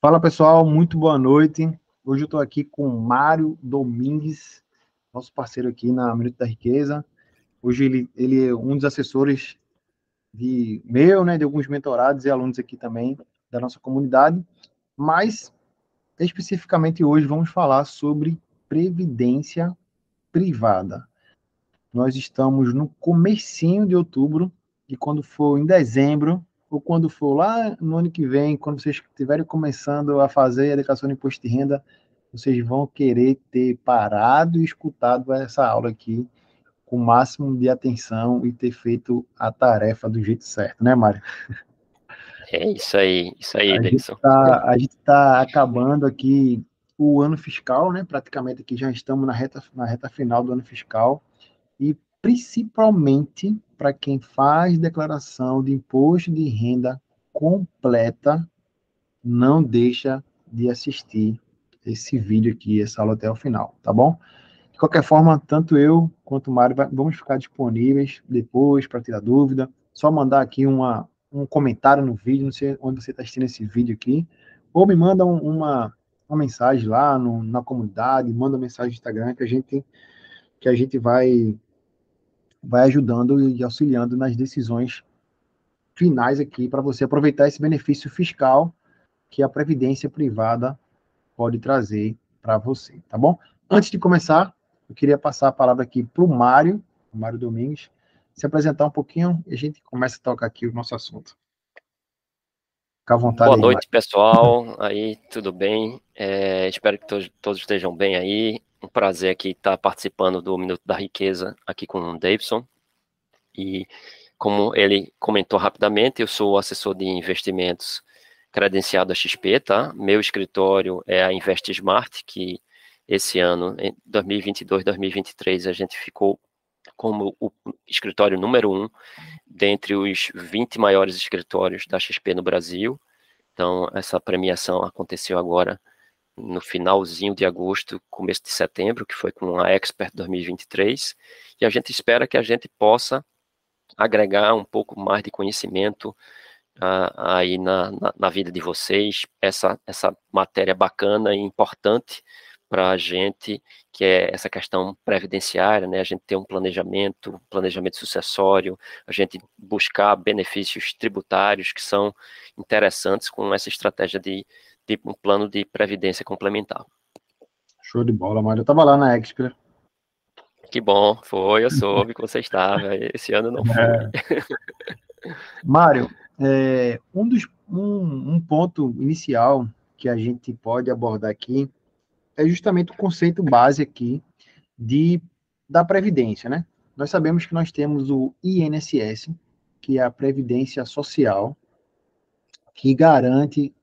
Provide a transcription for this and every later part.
Fala pessoal, muito boa noite. Hoje eu estou aqui com Mário Domingues, nosso parceiro aqui na Minuto da Riqueza. Hoje ele, ele é um dos assessores de meu, né, de alguns mentorados e alunos aqui também da nossa comunidade, mas especificamente hoje vamos falar sobre previdência privada. Nós estamos no comecinho de outubro e quando for em dezembro ou quando for lá no ano que vem, quando vocês estiverem começando a fazer a declaração de imposto de renda, vocês vão querer ter parado e escutado essa aula aqui com o máximo de atenção e ter feito a tarefa do jeito certo, né, Mário? É isso aí, isso aí, Davidson. Tá, a gente está acabando aqui o ano fiscal, né? Praticamente aqui já estamos na reta, na reta final do ano fiscal e principalmente para quem faz declaração de imposto de renda completa, não deixa de assistir esse vídeo aqui, essa aula até o final, tá bom? De qualquer forma, tanto eu quanto o Mário vamos ficar disponíveis depois para tirar dúvida. Só mandar aqui uma, um comentário no vídeo, não sei onde você está assistindo esse vídeo aqui, ou me manda um, uma, uma mensagem lá no, na comunidade, manda uma mensagem no Instagram que a gente que a gente vai vai ajudando e auxiliando nas decisões finais aqui para você aproveitar esse benefício fiscal que a previdência privada pode trazer para você, tá bom? Antes de começar, eu queria passar a palavra aqui para o Mário, Mário Domingues, se apresentar um pouquinho e a gente começa a tocar aqui o nosso assunto. Fica à vontade. Boa aí, noite, Mário. pessoal. Aí, tudo bem? É, espero que todos, todos estejam bem aí um prazer aqui estar participando do Minuto da Riqueza aqui com o Davidson. E como ele comentou rapidamente, eu sou assessor de investimentos credenciado a XP, tá? Meu escritório é a Invest Smart, que esse ano, em 2022, 2023, a gente ficou como o escritório número um dentre os 20 maiores escritórios da XP no Brasil. Então, essa premiação aconteceu agora no finalzinho de agosto, começo de setembro, que foi com a Expert 2023, e a gente espera que a gente possa agregar um pouco mais de conhecimento uh, aí na, na, na, vida de vocês, essa, essa matéria bacana e importante para a gente, que é essa questão previdenciária, né, a gente ter um planejamento, planejamento sucessório, a gente buscar benefícios tributários que são interessantes com essa estratégia de de um plano de previdência complementar. Show de bola, Mário. Eu estava lá na Expert. Que bom, foi, eu soube que você estava. Esse ano não foi. É. Mário, é, um, dos, um, um ponto inicial que a gente pode abordar aqui é justamente o conceito base aqui de, da Previdência, né? Nós sabemos que nós temos o INSS, que é a Previdência Social, que garante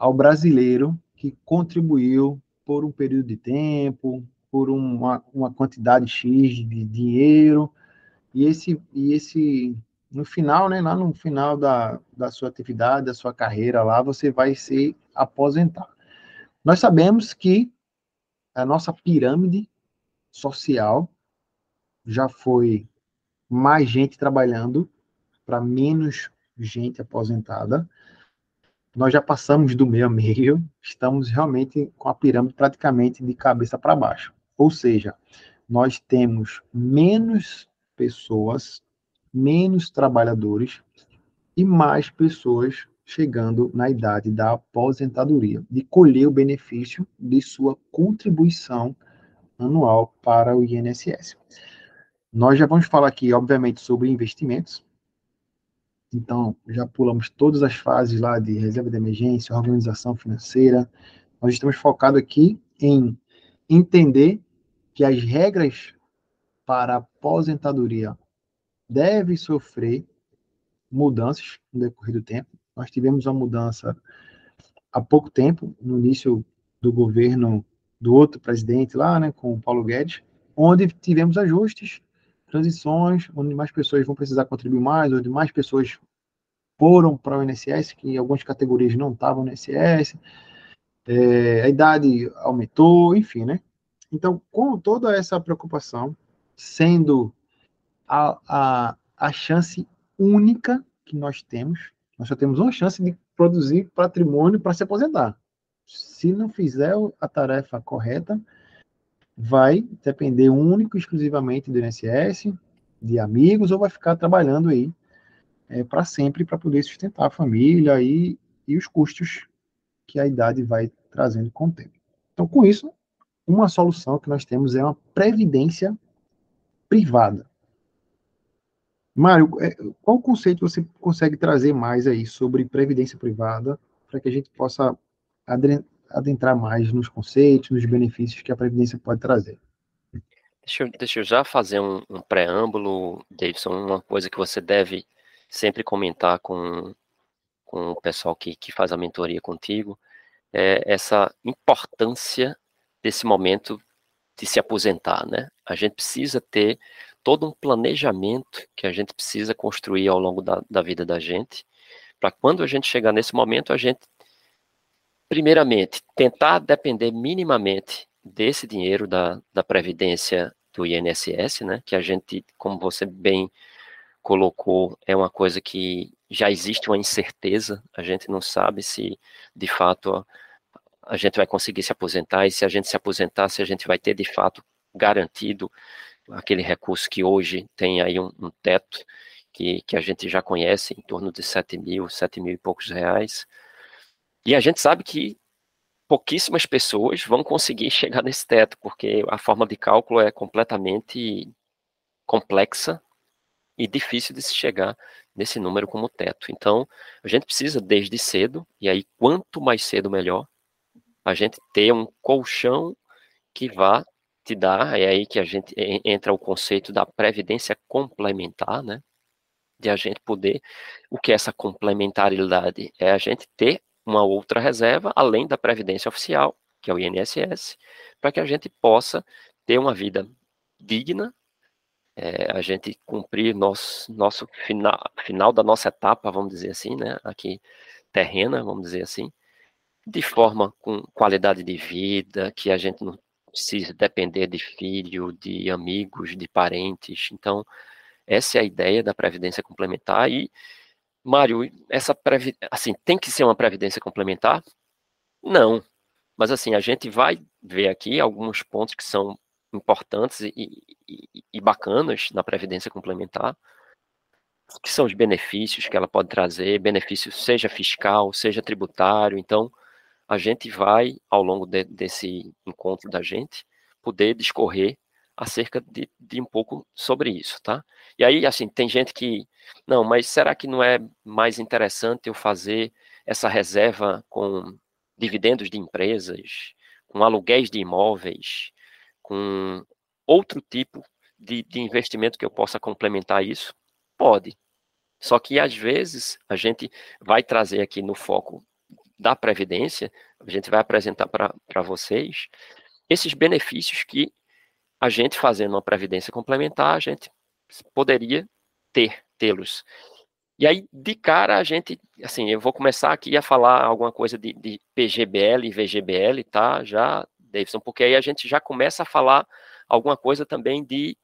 ao brasileiro que contribuiu por um período de tempo, por uma, uma quantidade X de dinheiro, e esse, e esse, no final, né, lá no final da, da sua atividade, da sua carreira lá, você vai se aposentar. Nós sabemos que a nossa pirâmide social já foi mais gente trabalhando para menos gente aposentada nós já passamos do meio a meio, estamos realmente com a pirâmide praticamente de cabeça para baixo. Ou seja, nós temos menos pessoas, menos trabalhadores e mais pessoas chegando na idade da aposentadoria, de colher o benefício de sua contribuição anual para o INSS. Nós já vamos falar aqui, obviamente, sobre investimentos, então, já pulamos todas as fases lá de reserva de emergência, organização financeira. Nós estamos focados aqui em entender que as regras para aposentadoria devem sofrer mudanças no decorrer do tempo. Nós tivemos uma mudança há pouco tempo, no início do governo do outro presidente lá, né, com o Paulo Guedes, onde tivemos ajustes transições, onde mais pessoas vão precisar contribuir mais, onde mais pessoas foram para o INSS, que algumas categorias não estavam no INSS, é, a idade aumentou, enfim, né? Então, com toda essa preocupação, sendo a, a, a chance única que nós temos, nós só temos uma chance de produzir patrimônio para se aposentar. Se não fizer a tarefa correta, vai depender único exclusivamente do INSS, de amigos, ou vai ficar trabalhando aí é, para sempre para poder sustentar a família e, e os custos que a idade vai trazendo com o tempo. Então, com isso, uma solução que nós temos é uma previdência privada. Mário, é, qual conceito você consegue trazer mais aí sobre previdência privada para que a gente possa adentrar mais nos conceitos, nos benefícios que a previdência pode trazer? Deixa eu, deixa eu já fazer um, um preâmbulo, Davidson, uma coisa que você deve sempre comentar com, com o pessoal que, que faz a mentoria contigo, é essa importância desse momento de se aposentar, né? A gente precisa ter todo um planejamento que a gente precisa construir ao longo da, da vida da gente, para quando a gente chegar nesse momento, a gente, primeiramente, tentar depender minimamente desse dinheiro da, da Previdência do INSS, né? Que a gente, como você bem colocou, é uma coisa que já existe uma incerteza, a gente não sabe se de fato a gente vai conseguir se aposentar e se a gente se aposentar, se a gente vai ter de fato garantido aquele recurso que hoje tem aí um, um teto que, que a gente já conhece, em torno de 7 mil, 7 mil e poucos reais. E a gente sabe que pouquíssimas pessoas vão conseguir chegar nesse teto, porque a forma de cálculo é completamente complexa e difícil de se chegar nesse número como teto. Então, a gente precisa desde cedo, e aí quanto mais cedo melhor, a gente ter um colchão que vá te dar, é aí que a gente entra o conceito da previdência complementar, né? De a gente poder, o que é essa complementaridade? É a gente ter uma outra reserva, além da previdência oficial, que é o INSS, para que a gente possa ter uma vida digna, é, a gente cumprir nosso, nosso final, final da nossa etapa, vamos dizer assim, né? Aqui terrena, vamos dizer assim, de forma com qualidade de vida, que a gente não precisa depender de filho, de amigos, de parentes. Então, essa é a ideia da previdência complementar e Mário, essa previ... assim, tem que ser uma previdência complementar? Não. Mas assim, a gente vai ver aqui alguns pontos que são importantes e, e, e bacanas na previdência complementar, que são os benefícios que ela pode trazer, benefício seja fiscal, seja tributário. Então, a gente vai, ao longo de, desse encontro da gente, poder discorrer acerca de, de, um pouco sobre isso, tá? E aí, assim, tem gente que, não, mas será que não é mais interessante eu fazer essa reserva com dividendos de empresas, com aluguéis de imóveis, com outro tipo de, de investimento que eu possa complementar isso? Pode. Só que, às vezes, a gente vai trazer aqui no foco da Previdência, a gente vai apresentar para vocês esses benefícios que a gente fazendo uma Previdência complementar, a gente poderia ter, tê-los. E aí, de cara, a gente, assim, eu vou começar aqui a falar alguma coisa de, de PGBL e VGBL, tá? Já, Davidson, porque aí a gente já começa a falar alguma coisa também de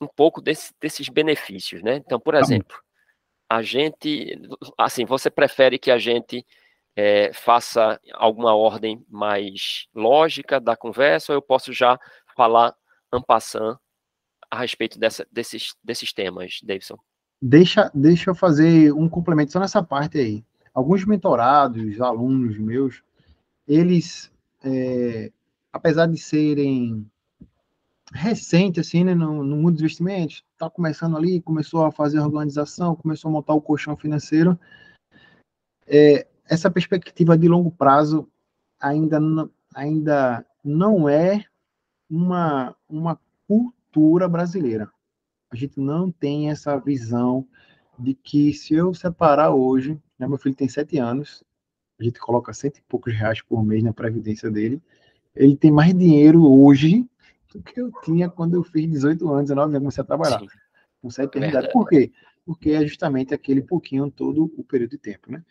um pouco desse, desses benefícios, né? Então, por exemplo, a gente, assim, você prefere que a gente é, faça alguma ordem mais lógica da conversa, ou eu posso já falar ampassando a respeito dessa, desses, desses temas, Davidson? Deixa, deixa eu fazer um complemento só nessa parte aí. Alguns mentorados, alunos meus, eles, é, apesar de serem recentes, assim, né, no, no mundo dos investimentos, está começando ali, começou a fazer a organização, começou a montar o colchão financeiro, é, essa perspectiva de longo prazo ainda não, ainda não é uma, uma cultura brasileira. A gente não tem essa visão de que se eu separar hoje, né, meu filho tem sete anos, a gente coloca cento e poucos reais por mês na previdência dele, ele tem mais dinheiro hoje do que eu tinha quando eu fiz 18 anos, 19 anos, comecei a trabalhar. Sim. Com sete anos Por quê? Porque é justamente aquele pouquinho todo o período de tempo, né?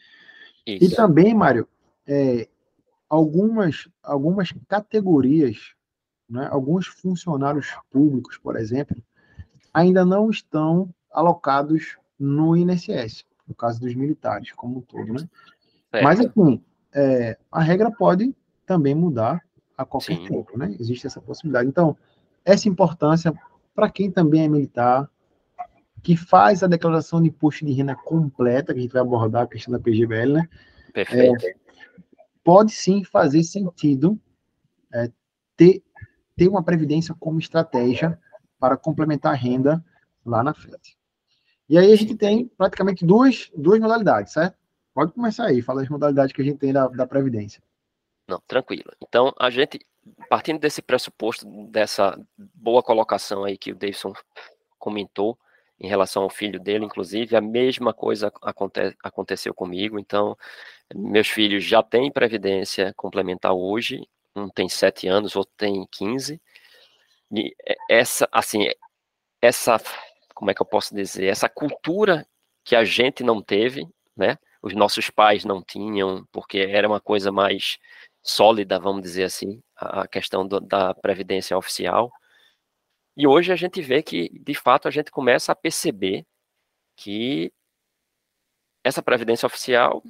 Isso. E também, Mário, é, algumas, algumas categorias, né, alguns funcionários públicos, por exemplo, ainda não estão alocados no INSS, no caso dos militares, como um todo, né? Mas, assim, é, a regra pode também mudar a qualquer Sim. tempo, né? Existe essa possibilidade. Então, essa importância para quem também é militar, que faz a declaração de imposto de renda completa, que a gente vai abordar a questão da PGBL, né? Perfeito. É, pode sim fazer sentido é, ter, ter uma previdência como estratégia para complementar a renda lá na frente. E aí a gente tem praticamente duas, duas modalidades, certo? Pode começar aí, fala as modalidades que a gente tem da, da Previdência. Não, tranquilo. Então, a gente, partindo desse pressuposto, dessa boa colocação aí que o Davidson comentou, em relação ao filho dele, inclusive, a mesma coisa aconte aconteceu comigo. Então, meus filhos já têm previdência complementar hoje, um tem sete anos, outro tem 15. E essa, assim, essa, como é que eu posso dizer, essa cultura que a gente não teve, né? Os nossos pais não tinham, porque era uma coisa mais sólida, vamos dizer assim, a questão do, da previdência oficial. E hoje a gente vê que, de fato, a gente começa a perceber que essa previdência oficial,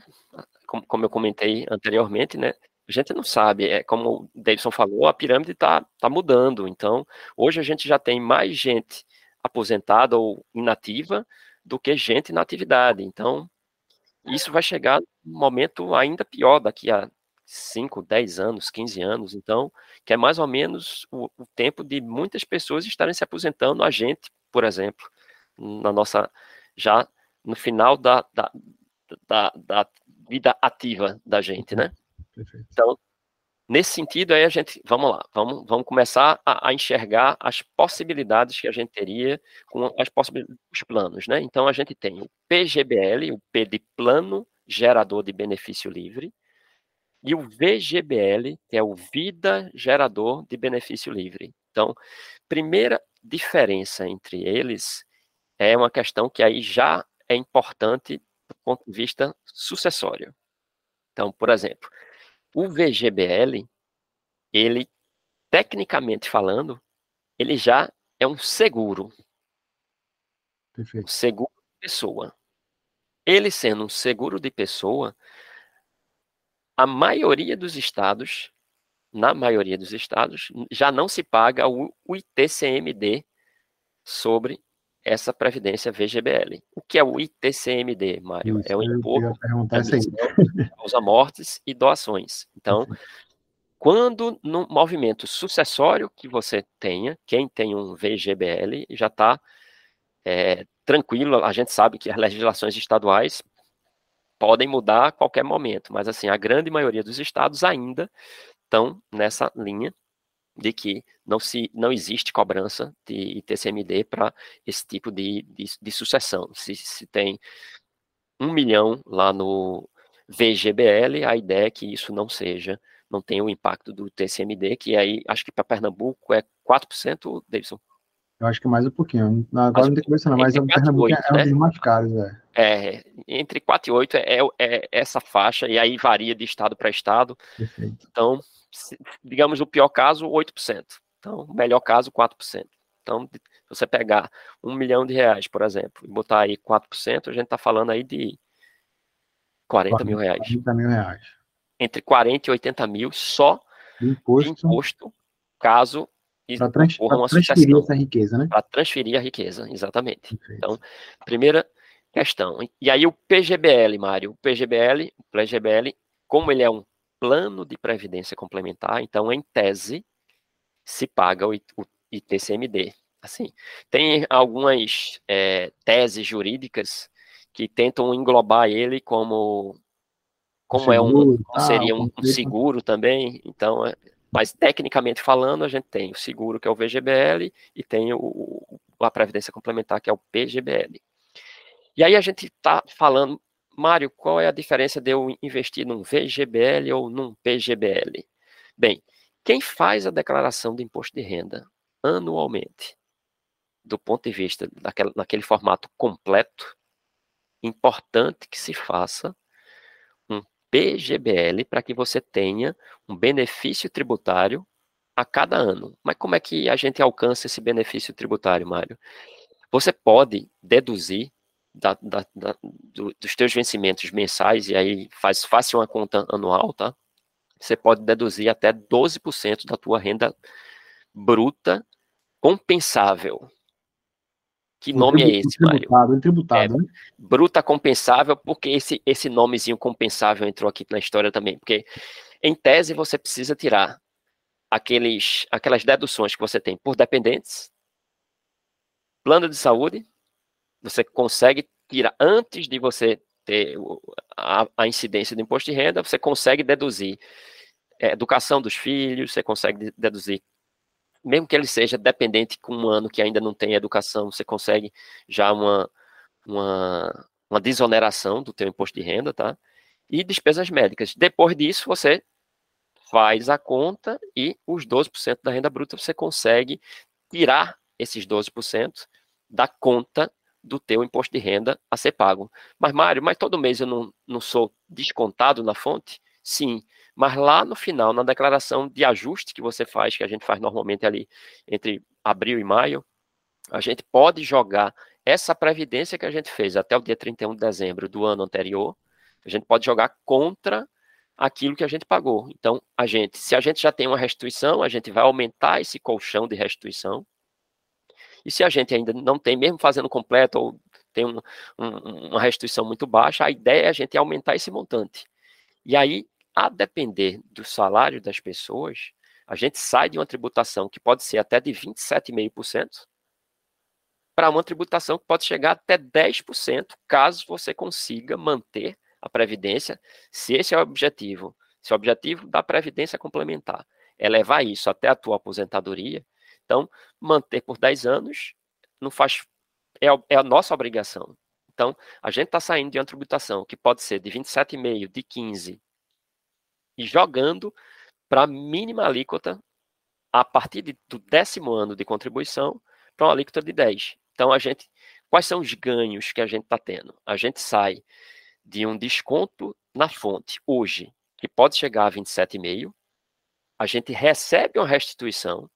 como, como eu comentei anteriormente, né, a gente não sabe, é como o Davidson falou, a pirâmide está tá mudando. Então, hoje a gente já tem mais gente aposentada ou inativa do que gente na atividade. Então, isso vai chegar num momento ainda pior daqui a 5, 10 anos, 15 anos, então, que é mais ou menos o, o, tempo de muitas pessoas estarem se aposentando, a gente, por exemplo, na nossa, já no final da, da, da, da vida ativa da gente, né? Perfeito. Então, nesse sentido, aí a gente, vamos lá, vamos, vamos começar a, a, enxergar as possibilidades que a gente teria com as os planos, né? Então, a gente tem o PGBL, o P de Plano Gerador de Benefício Livre, e o VGBL, que é o Vida Gerador de Benefício Livre. Então, primeira diferença entre eles é uma questão que aí já é importante do ponto de vista sucessório. Então, por exemplo, o VGBL, ele, tecnicamente falando, ele já é um seguro. Perfeito. Um seguro de pessoa. Ele sendo um seguro de pessoa, a maioria dos estados, na maioria dos estados, já não se paga o, o ITCMD sobre essa previdência VGBL. O que é o ITCMD, Mário? Isso, é o imposto causa mortes e doações. Então, quando no movimento sucessório que você tenha, quem tem um VGBL já está é, tranquilo, a gente sabe que as legislações estaduais podem mudar a qualquer momento, mas assim, a grande maioria dos estados ainda estão nessa linha de que não, se, não existe cobrança de ITCMD para esse tipo de, de, de sucessão. Se, se tem um milhão lá no VGBL, a ideia é que isso não seja, não tenha o impacto do TCMD, que aí, acho que para Pernambuco é 4%, Davidson? Eu acho que mais um pouquinho. Agora não tem cabeça não, mas o Pernambuco 8, é, um né? dos mais caros, é. É, entre 4 e 8 é, é, é essa faixa, e aí varia de estado para estado. Perfeito. Então, se, digamos, o pior caso, 8%. Então, o melhor caso, 4%. Então, se você pegar um milhão de reais, por exemplo, e botar aí 4%, a gente está falando aí de 40, 40 mil reais. 40 mil reais. Entre 40 e 80 mil só de imposto, de imposto caso para trans, transferir essa riqueza, né? Para transferir a riqueza, exatamente. Perfeito. Então, primeira questão. E aí o PGBL, Mário, o PGBL, o PGBL, como ele é um plano de previdência complementar, então em tese se paga o, ITCMD. Assim, tem algumas é, teses jurídicas que tentam englobar ele como como seguro, é um seria um, um seguro também. Então, é, mas tecnicamente falando, a gente tem o seguro que é o VGBL e tem o, a previdência complementar que é o PGBL. E aí a gente está falando, Mário, qual é a diferença de eu investir num VGBL ou num PGBL? Bem, quem faz a declaração de imposto de renda anualmente, do ponto de vista daquele, daquele formato completo, importante que se faça PGBL para que você tenha um benefício tributário a cada ano. Mas como é que a gente alcança esse benefício tributário, Mário? Você pode deduzir da, da, da, do, dos teus vencimentos mensais, e aí faz fácil uma conta anual, tá? Você pode deduzir até 12% da tua renda bruta compensável. Que nome é esse, Mário? Tributado, tributado, é, né? Bruta compensável, porque esse, esse nomezinho compensável entrou aqui na história também. Porque, em tese, você precisa tirar aqueles, aquelas deduções que você tem por dependentes, plano de saúde, você consegue tirar, antes de você ter a, a incidência do imposto de renda, você consegue deduzir é, educação dos filhos, você consegue deduzir mesmo que ele seja dependente com um ano que ainda não tem educação, você consegue já uma, uma, uma desoneração do teu imposto de renda, tá? E despesas médicas. Depois disso, você faz a conta e os 12% da renda bruta você consegue tirar esses 12% da conta do teu imposto de renda a ser pago. Mas, Mário, mas todo mês eu não, não sou descontado na fonte? Sim, mas lá no final, na declaração de ajuste que você faz, que a gente faz normalmente ali entre abril e maio, a gente pode jogar essa previdência que a gente fez até o dia 31 de dezembro do ano anterior, a gente pode jogar contra aquilo que a gente pagou. Então, a gente, se a gente já tem uma restituição, a gente vai aumentar esse colchão de restituição. E se a gente ainda não tem, mesmo fazendo completo ou tem um, um, uma restituição muito baixa, a ideia é a gente aumentar esse montante. E aí, a depender do salário das pessoas, a gente sai de uma tributação que pode ser até de 27,5% para uma tributação que pode chegar até 10%, caso você consiga manter a previdência, se esse é o objetivo. Se o objetivo da previdência complementar é levar isso até a tua aposentadoria, então manter por 10 anos não faz é, é a nossa obrigação. Então, a gente está saindo de uma tributação que pode ser de 27,5%, de 15%, e jogando para mínima alíquota a partir de, do décimo ano de contribuição para uma alíquota de 10. Então, a gente, quais são os ganhos que a gente está tendo? A gente sai de um desconto na fonte hoje, que pode chegar a 27,5, a gente recebe uma restituição,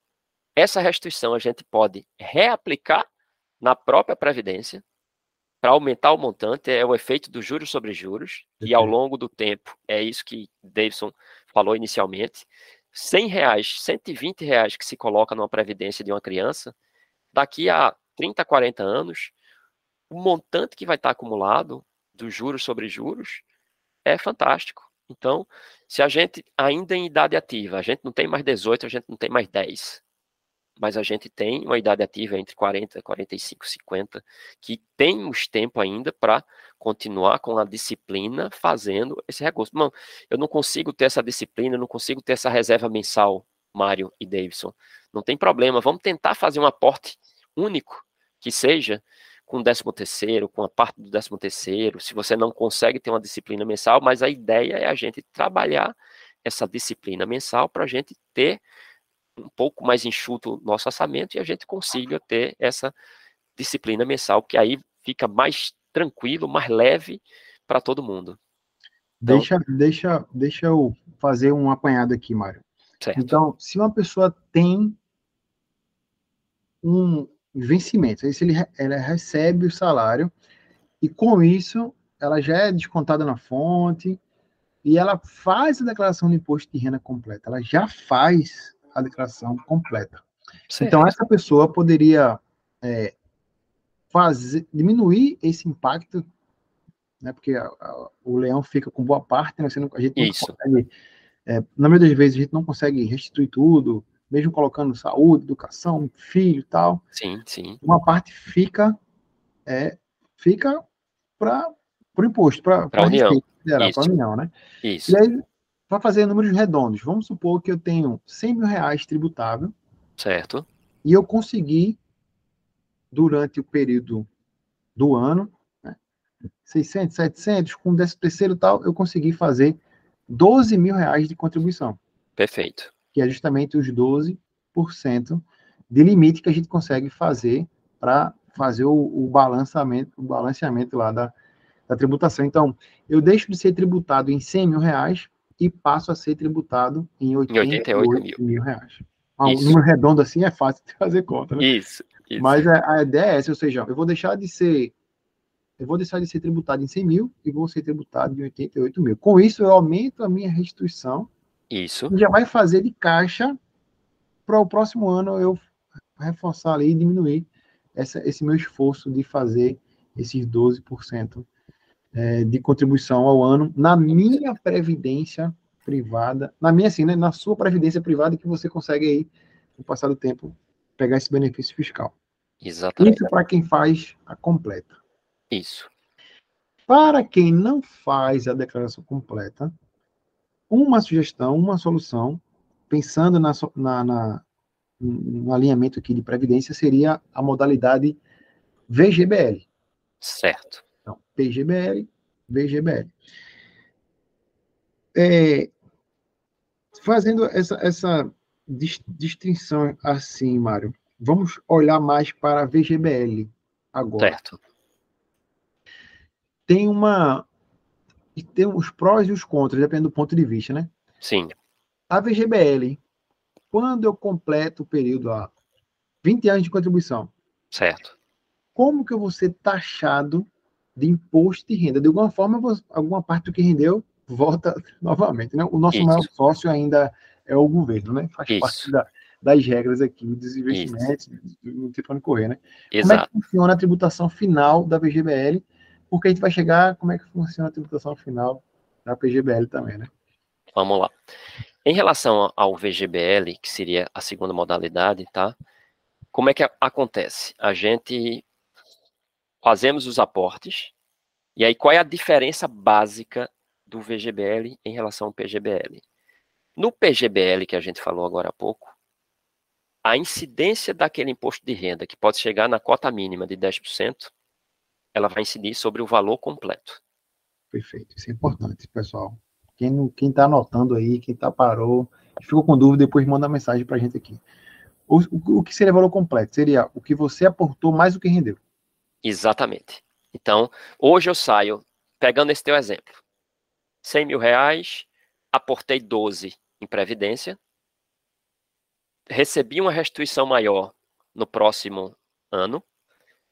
essa restituição a gente pode reaplicar na própria Previdência, para aumentar o montante, é o efeito dos juros sobre juros, e ao longo do tempo, é isso que Davidson falou inicialmente, 100 reais, 120 reais que se coloca numa previdência de uma criança, daqui a 30, 40 anos, o montante que vai estar acumulado dos juros sobre juros é fantástico. Então, se a gente ainda em idade ativa, a gente não tem mais 18, a gente não tem mais 10, mas a gente tem uma idade ativa entre 40, 45, 50, que temos tempo ainda para continuar com a disciplina fazendo esse recurso. Não, eu não consigo ter essa disciplina, eu não consigo ter essa reserva mensal, Mário e Davidson. Não tem problema, vamos tentar fazer um aporte único, que seja com o 13 terceiro, com a parte do 13 terceiro, se você não consegue ter uma disciplina mensal, mas a ideia é a gente trabalhar essa disciplina mensal para a gente ter um pouco mais enxuto o nosso orçamento e a gente consiga ter essa disciplina mensal, que aí fica mais tranquilo, mais leve para todo mundo. Então, deixa, deixa, deixa eu fazer um apanhado aqui, Mário. Certo. Então, se uma pessoa tem um vencimento, se ele, ela recebe o salário e com isso ela já é descontada na fonte e ela faz a declaração de imposto de renda completa, ela já faz a declaração completa. Certo. Então, essa pessoa poderia é, fazer, diminuir esse impacto, né, porque a, a, o leão fica com boa parte, né, não, a gente não Isso. consegue, é, na maioria das vezes, a gente não consegue restituir tudo, mesmo colocando saúde, educação, filho e tal. Sim, sim. Uma parte fica, é, fica para o imposto, para a União. Para a União, né? Isso. E aí, para fazer números redondos, vamos supor que eu tenho 100 mil reais tributável. Certo. E eu consegui, durante o período do ano, né, 600, 700, com 10 terceiro e tal, eu consegui fazer 12 mil reais de contribuição. Perfeito. Que é justamente os 12% de limite que a gente consegue fazer para fazer o, o, balanceamento, o balanceamento lá da, da tributação. Então, eu deixo de ser tributado em 100 mil reais e passo a ser tributado em 88, 88 mil. mil reais. Um número redondo assim é fácil de fazer conta, né? Isso. isso. Mas a, a, ideia é essa, ou seja, eu vou deixar de ser eu vou deixar de ser tributado em 100 mil e vou ser tributado em 88 mil. Com isso, eu aumento a minha restituição. Isso. E já vai fazer de caixa para o próximo ano eu reforçar ali e diminuir essa, esse meu esforço de fazer esses 12% é, de contribuição ao ano na minha previdência privada, na minha assim, né, na sua previdência privada que você consegue aí, no passar do tempo, pegar esse benefício fiscal. Exatamente. Isso para quem faz a completa. Isso. Para quem não faz a declaração completa, uma sugestão, uma solução, pensando na, na, na, no alinhamento aqui de previdência, seria a modalidade VGBL. Certo. PGBL, VGBL. É, fazendo essa, essa distinção assim, Mário, vamos olhar mais para a VGBL agora. Certo. Tem uma. Tem os prós e os contras, dependendo do ponto de vista, né? Sim. A VGBL, quando eu completo o período a 20 anos de contribuição. Certo. Como que eu vou ser taxado de imposto de renda? De alguma forma, alguma parte do que rendeu volta novamente, né? O nosso Isso. maior sócio ainda é o governo, né? Faz Isso. parte da, das regras aqui dos investimentos, tem para onde correr, né? Exato. Como é que funciona a tributação final da VGBL? Porque a gente vai chegar, como é que funciona a tributação final da PGBL também, né? Vamos lá. Em relação ao VGBL, que seria a segunda modalidade, tá? Como é que acontece? A gente fazemos os aportes, e aí qual é a diferença básica do VGBL em relação ao PGBL? No PGBL, que a gente falou agora há pouco, a incidência daquele imposto de renda, que pode chegar na cota mínima de 10%, ela vai incidir sobre o valor completo. Perfeito, isso é importante, pessoal. Quem está anotando aí, quem tá parou, ficou com dúvida, depois manda mensagem para a gente aqui. O, o, o, que seria valor completo? Seria o que você aportou mais o que rendeu. Exatamente. Então, hoje eu saio, pegando esse teu exemplo, 100 mil reais, aportei 12 em Previdência, recebi uma restituição maior no próximo ano,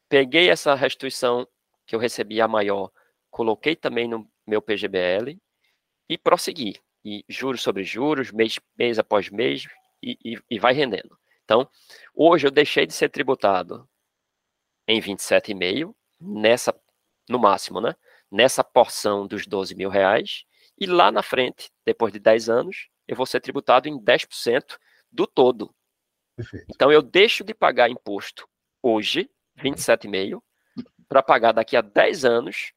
peguei essa restituição que eu recebi a maior, coloquei também no meu PGBL e prossegui. E juros sobre juros, mês, mês após mês, e, e, e vai rendendo. Então, hoje eu deixei de ser tributado em 27,5, nessa, no máximo, né? Nessa porção dos 12 mil reais, e lá na frente, depois de 10 anos, eu vou ser tributado em 10% do todo. Perfeito. Então eu deixo de pagar imposto hoje, 27,5, para pagar daqui a 10 anos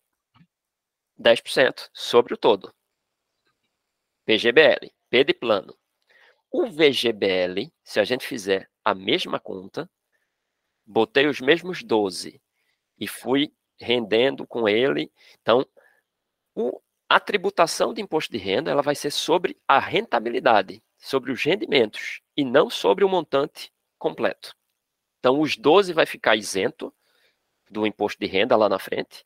10% sobre o todo. PGBL, P de plano. O VGBL, se a gente fizer a mesma conta, botei os mesmos 12 e fui rendendo com ele. Então, o, a tributação de imposto de renda ela vai ser sobre a rentabilidade, sobre os rendimentos e não sobre o montante completo. Então, os 12 vai ficar isento do imposto de renda lá na frente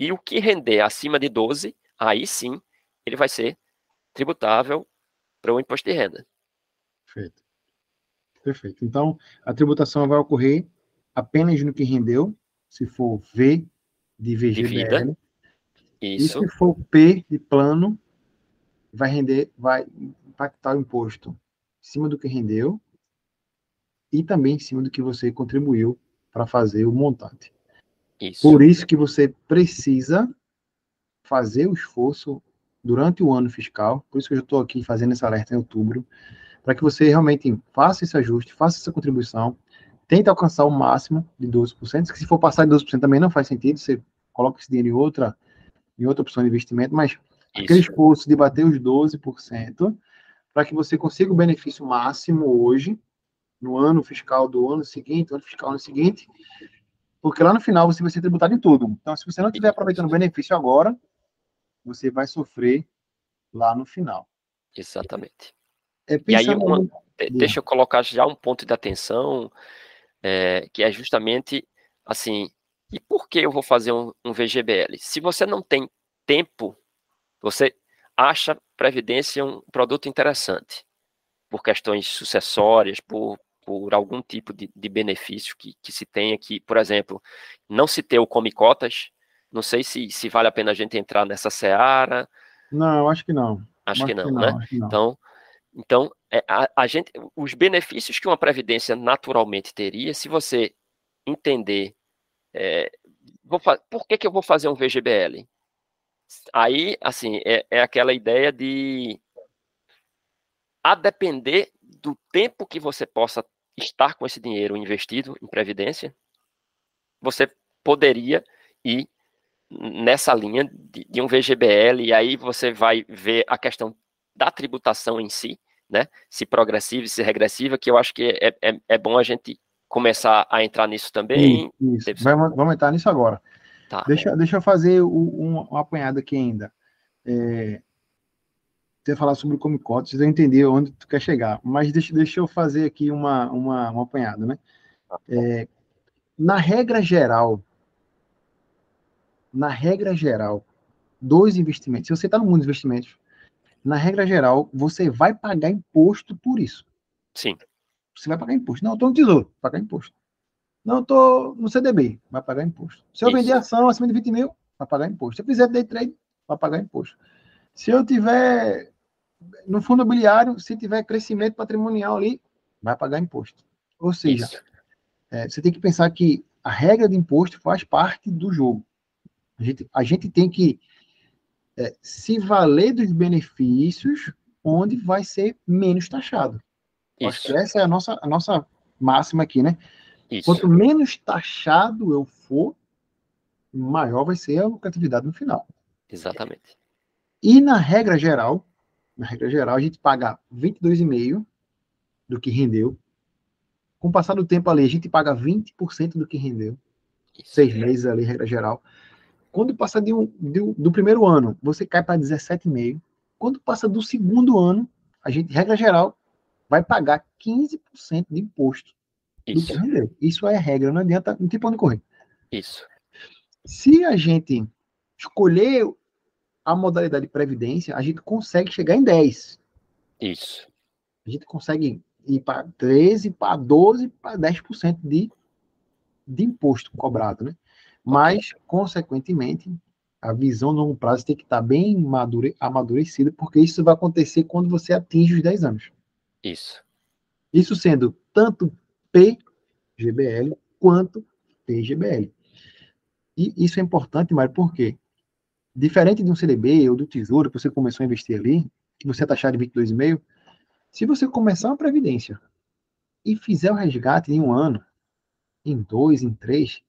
e o que render acima de 12, aí sim, ele vai ser tributável para o imposto de renda. Perfeito. Perfeito. Então, a tributação vai ocorrer apenas no que rendeu, se for V de VGBL. Isso. E se for P de plano, vai render, vai impactar o imposto em cima do que rendeu e também em cima do que você contribuiu para fazer o montante. Isso. Por isso que você precisa fazer o esforço durante o ano fiscal, por isso que eu estou aqui fazendo esse alerta em outubro, para que você realmente faça esse ajuste, faça essa contribuição, tente alcançar o máximo de 12%, que se for passar de 12% também não faz sentido, você coloca esse dinheiro em outra, em outra opção de investimento, mas isso. aquele esforço de bater os 12%, para que você consiga o benefício máximo hoje, no ano fiscal do ano seguinte, ano fiscal do ano seguinte, porque lá no final você vai ser tributado em tudo. Então, se você não estiver aproveitando o benefício agora, você vai sofrer lá no final. Exatamente. É, e aí, uma, no... deixa eu colocar já um ponto de atenção, é, que é justamente assim, e por que eu vou fazer um, um VGBL? Se você não tem tempo, você acha Previdência um produto interessante, por questões sucessórias, por, por algum tipo de, de benefício que, que se tenha que, por exemplo, não se ter o come cotas, Não sei se, se vale a pena a gente entrar nessa seara. Não, acho que não. Acho, acho que, não, que, não, né? Que não. Então, então é, a, a, gente, os benefícios que uma previdência naturalmente teria, se você entender, é, vou, por que, que eu vou fazer um VGBL? Aí, assim, é, é aquela ideia de a depender do tempo que você possa estar com esse dinheiro investido em previdência, você poderia ir nessa linha de, de, um VGBL, e aí você vai ver a questão da tributação em si, né? Se progressiva, se regressiva, que eu acho que é, é, é bom a gente começar a entrar nisso também. Isso, isso. Vamos, vamos, entrar nisso agora. Tá. Deixa, deixa eu fazer um, um apanhado aqui ainda. É, você falar sobre o Comicote, vocês vão entender onde tu quer chegar. Mas deixa, deixa eu fazer aqui uma, uma, um apanhado, né? É, na regra geral, na regra geral, dos investimentos, se você está no mundo dos investimentos, na regra geral, você vai pagar imposto por isso. Sim. Você vai pagar imposto. Não, eu estou no tesouro, pagar imposto. Não, eu estou no CDB, vai pagar imposto. Se eu isso. vender ação acima de 20 mil, vai pagar imposto. Se eu fizer day trade, vai pagar imposto. Se eu tiver no fundo imobiliário, se tiver crescimento patrimonial ali, vai pagar imposto. Ou seja, é, você tem que pensar que a regra de imposto faz parte do jogo. A gente, a gente tem que é, se valer dos benefícios onde vai ser menos taxado. Acho que essa é a nossa, a nossa máxima aqui, né? Isso. Quanto menos taxado eu for, maior vai ser a lucratividade no final. Exatamente. E na regra geral, na regra geral, a gente paga 22,5% do que rendeu. Com o passar do tempo ali, a gente paga 20% do que rendeu. Isso. Seis meses ali, regra geral. Quando passa de um, de, do primeiro ano, você cai para 17,5%. Quando passa do segundo ano, a gente, regra geral, vai pagar 15% de imposto Isso. Isso é regra, não adianta, não tem pra onde correr. Isso. Se a gente escolher a modalidade de previdência, a gente consegue chegar em 10. Isso. A gente consegue ir para 13, para 12, para 10% de, de imposto cobrado, né? Mas, consequentemente, a visão no longo prazo tem que estar bem madure, amadurecida, porque isso vai acontecer quando você atinge os 10 anos. Isso. Isso sendo tanto PGBL quanto PGBL. E isso é importante, Mário, por quê? Diferente de um CDB ou do Tesouro, que você começou a investir ali, que você é taxado de 22,5, se você começar uma previdência e fizer o resgate em um ano, em dois, em três,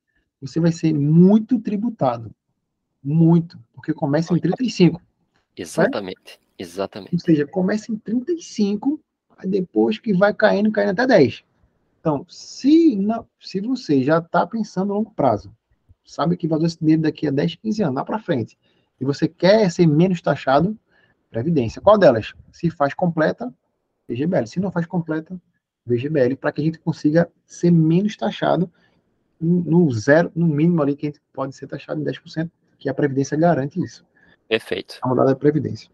você vai ser muito tributado. Muito. Porque começa em 35. Exatamente. Certo? Exatamente. Ou seja, começa em 35, depois que vai caindo, caindo até 10. Então, se, não, se você já está pensando a longo prazo, sabe que vai dar esse dinheiro daqui a 10, 15 anos, lá para frente, e você quer ser menos taxado, Previdência. Qual delas? Se faz completa, VGBL. Se não faz completa, VGBL, para que a gente consiga ser menos taxado no zero, no mínimo ali que a gente pode ser taxado em 10%, que a Previdência garante isso. Perfeito. A modalidade da Previdência.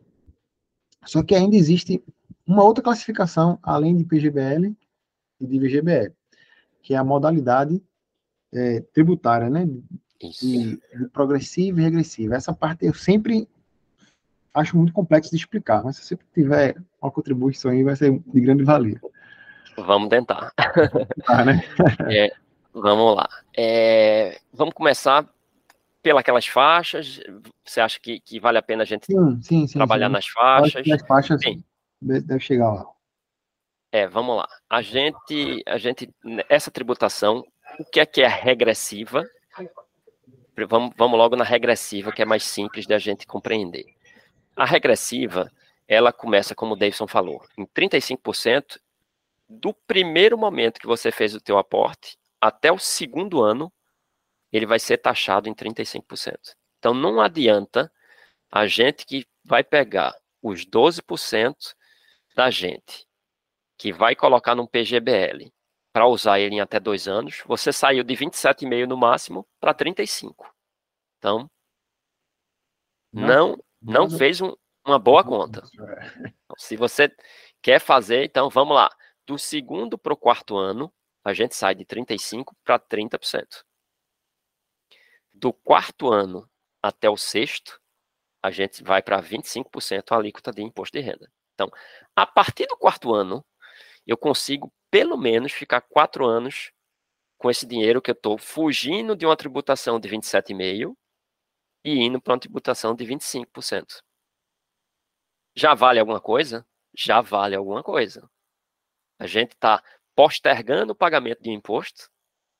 Só que ainda existe uma outra classificação, além de PGBL e de VGBL, que é a modalidade é, tributária, né? De, de progressiva e regressiva. Essa parte eu sempre acho muito complexo de explicar, mas se você tiver uma contribuição aí, vai ser de grande valia. Vamos tentar. Ah, né? é, vamos lá. É, vamos começar pelas faixas. Você acha que, que vale a pena a gente sim, sim, sim, trabalhar nas faixas? As faixas sim. deve chegar lá. É, vamos lá. A gente, a gente, essa tributação, o que é que é regressiva? Vamos, vamos logo na regressiva, que é mais simples da gente compreender. A regressiva, ela começa, como o Davidson falou, em 35% do primeiro momento que você fez o teu aporte até o segundo ano, ele vai ser taxado em 35%. Então não adianta a gente que vai pegar os 12% da gente que vai colocar num PGBL para usar ele em até dois anos, você saiu de 27,5 no máximo para 35. Então, não não fez um, uma boa conta. Então, se você quer fazer, então vamos lá. Do segundo para o quarto ano, a gente sai de 35% para 30%. Do quarto ano até o sexto, a gente vai para 25% a alíquota de imposto de renda. Então, a partir do quarto ano, eu consigo pelo menos ficar quatro anos com esse dinheiro que eu estou fugindo de uma tributação de 27,5% e indo para uma tributação de 25%. Já vale alguma coisa? Já vale alguma coisa. A gente está postergando o pagamento de imposto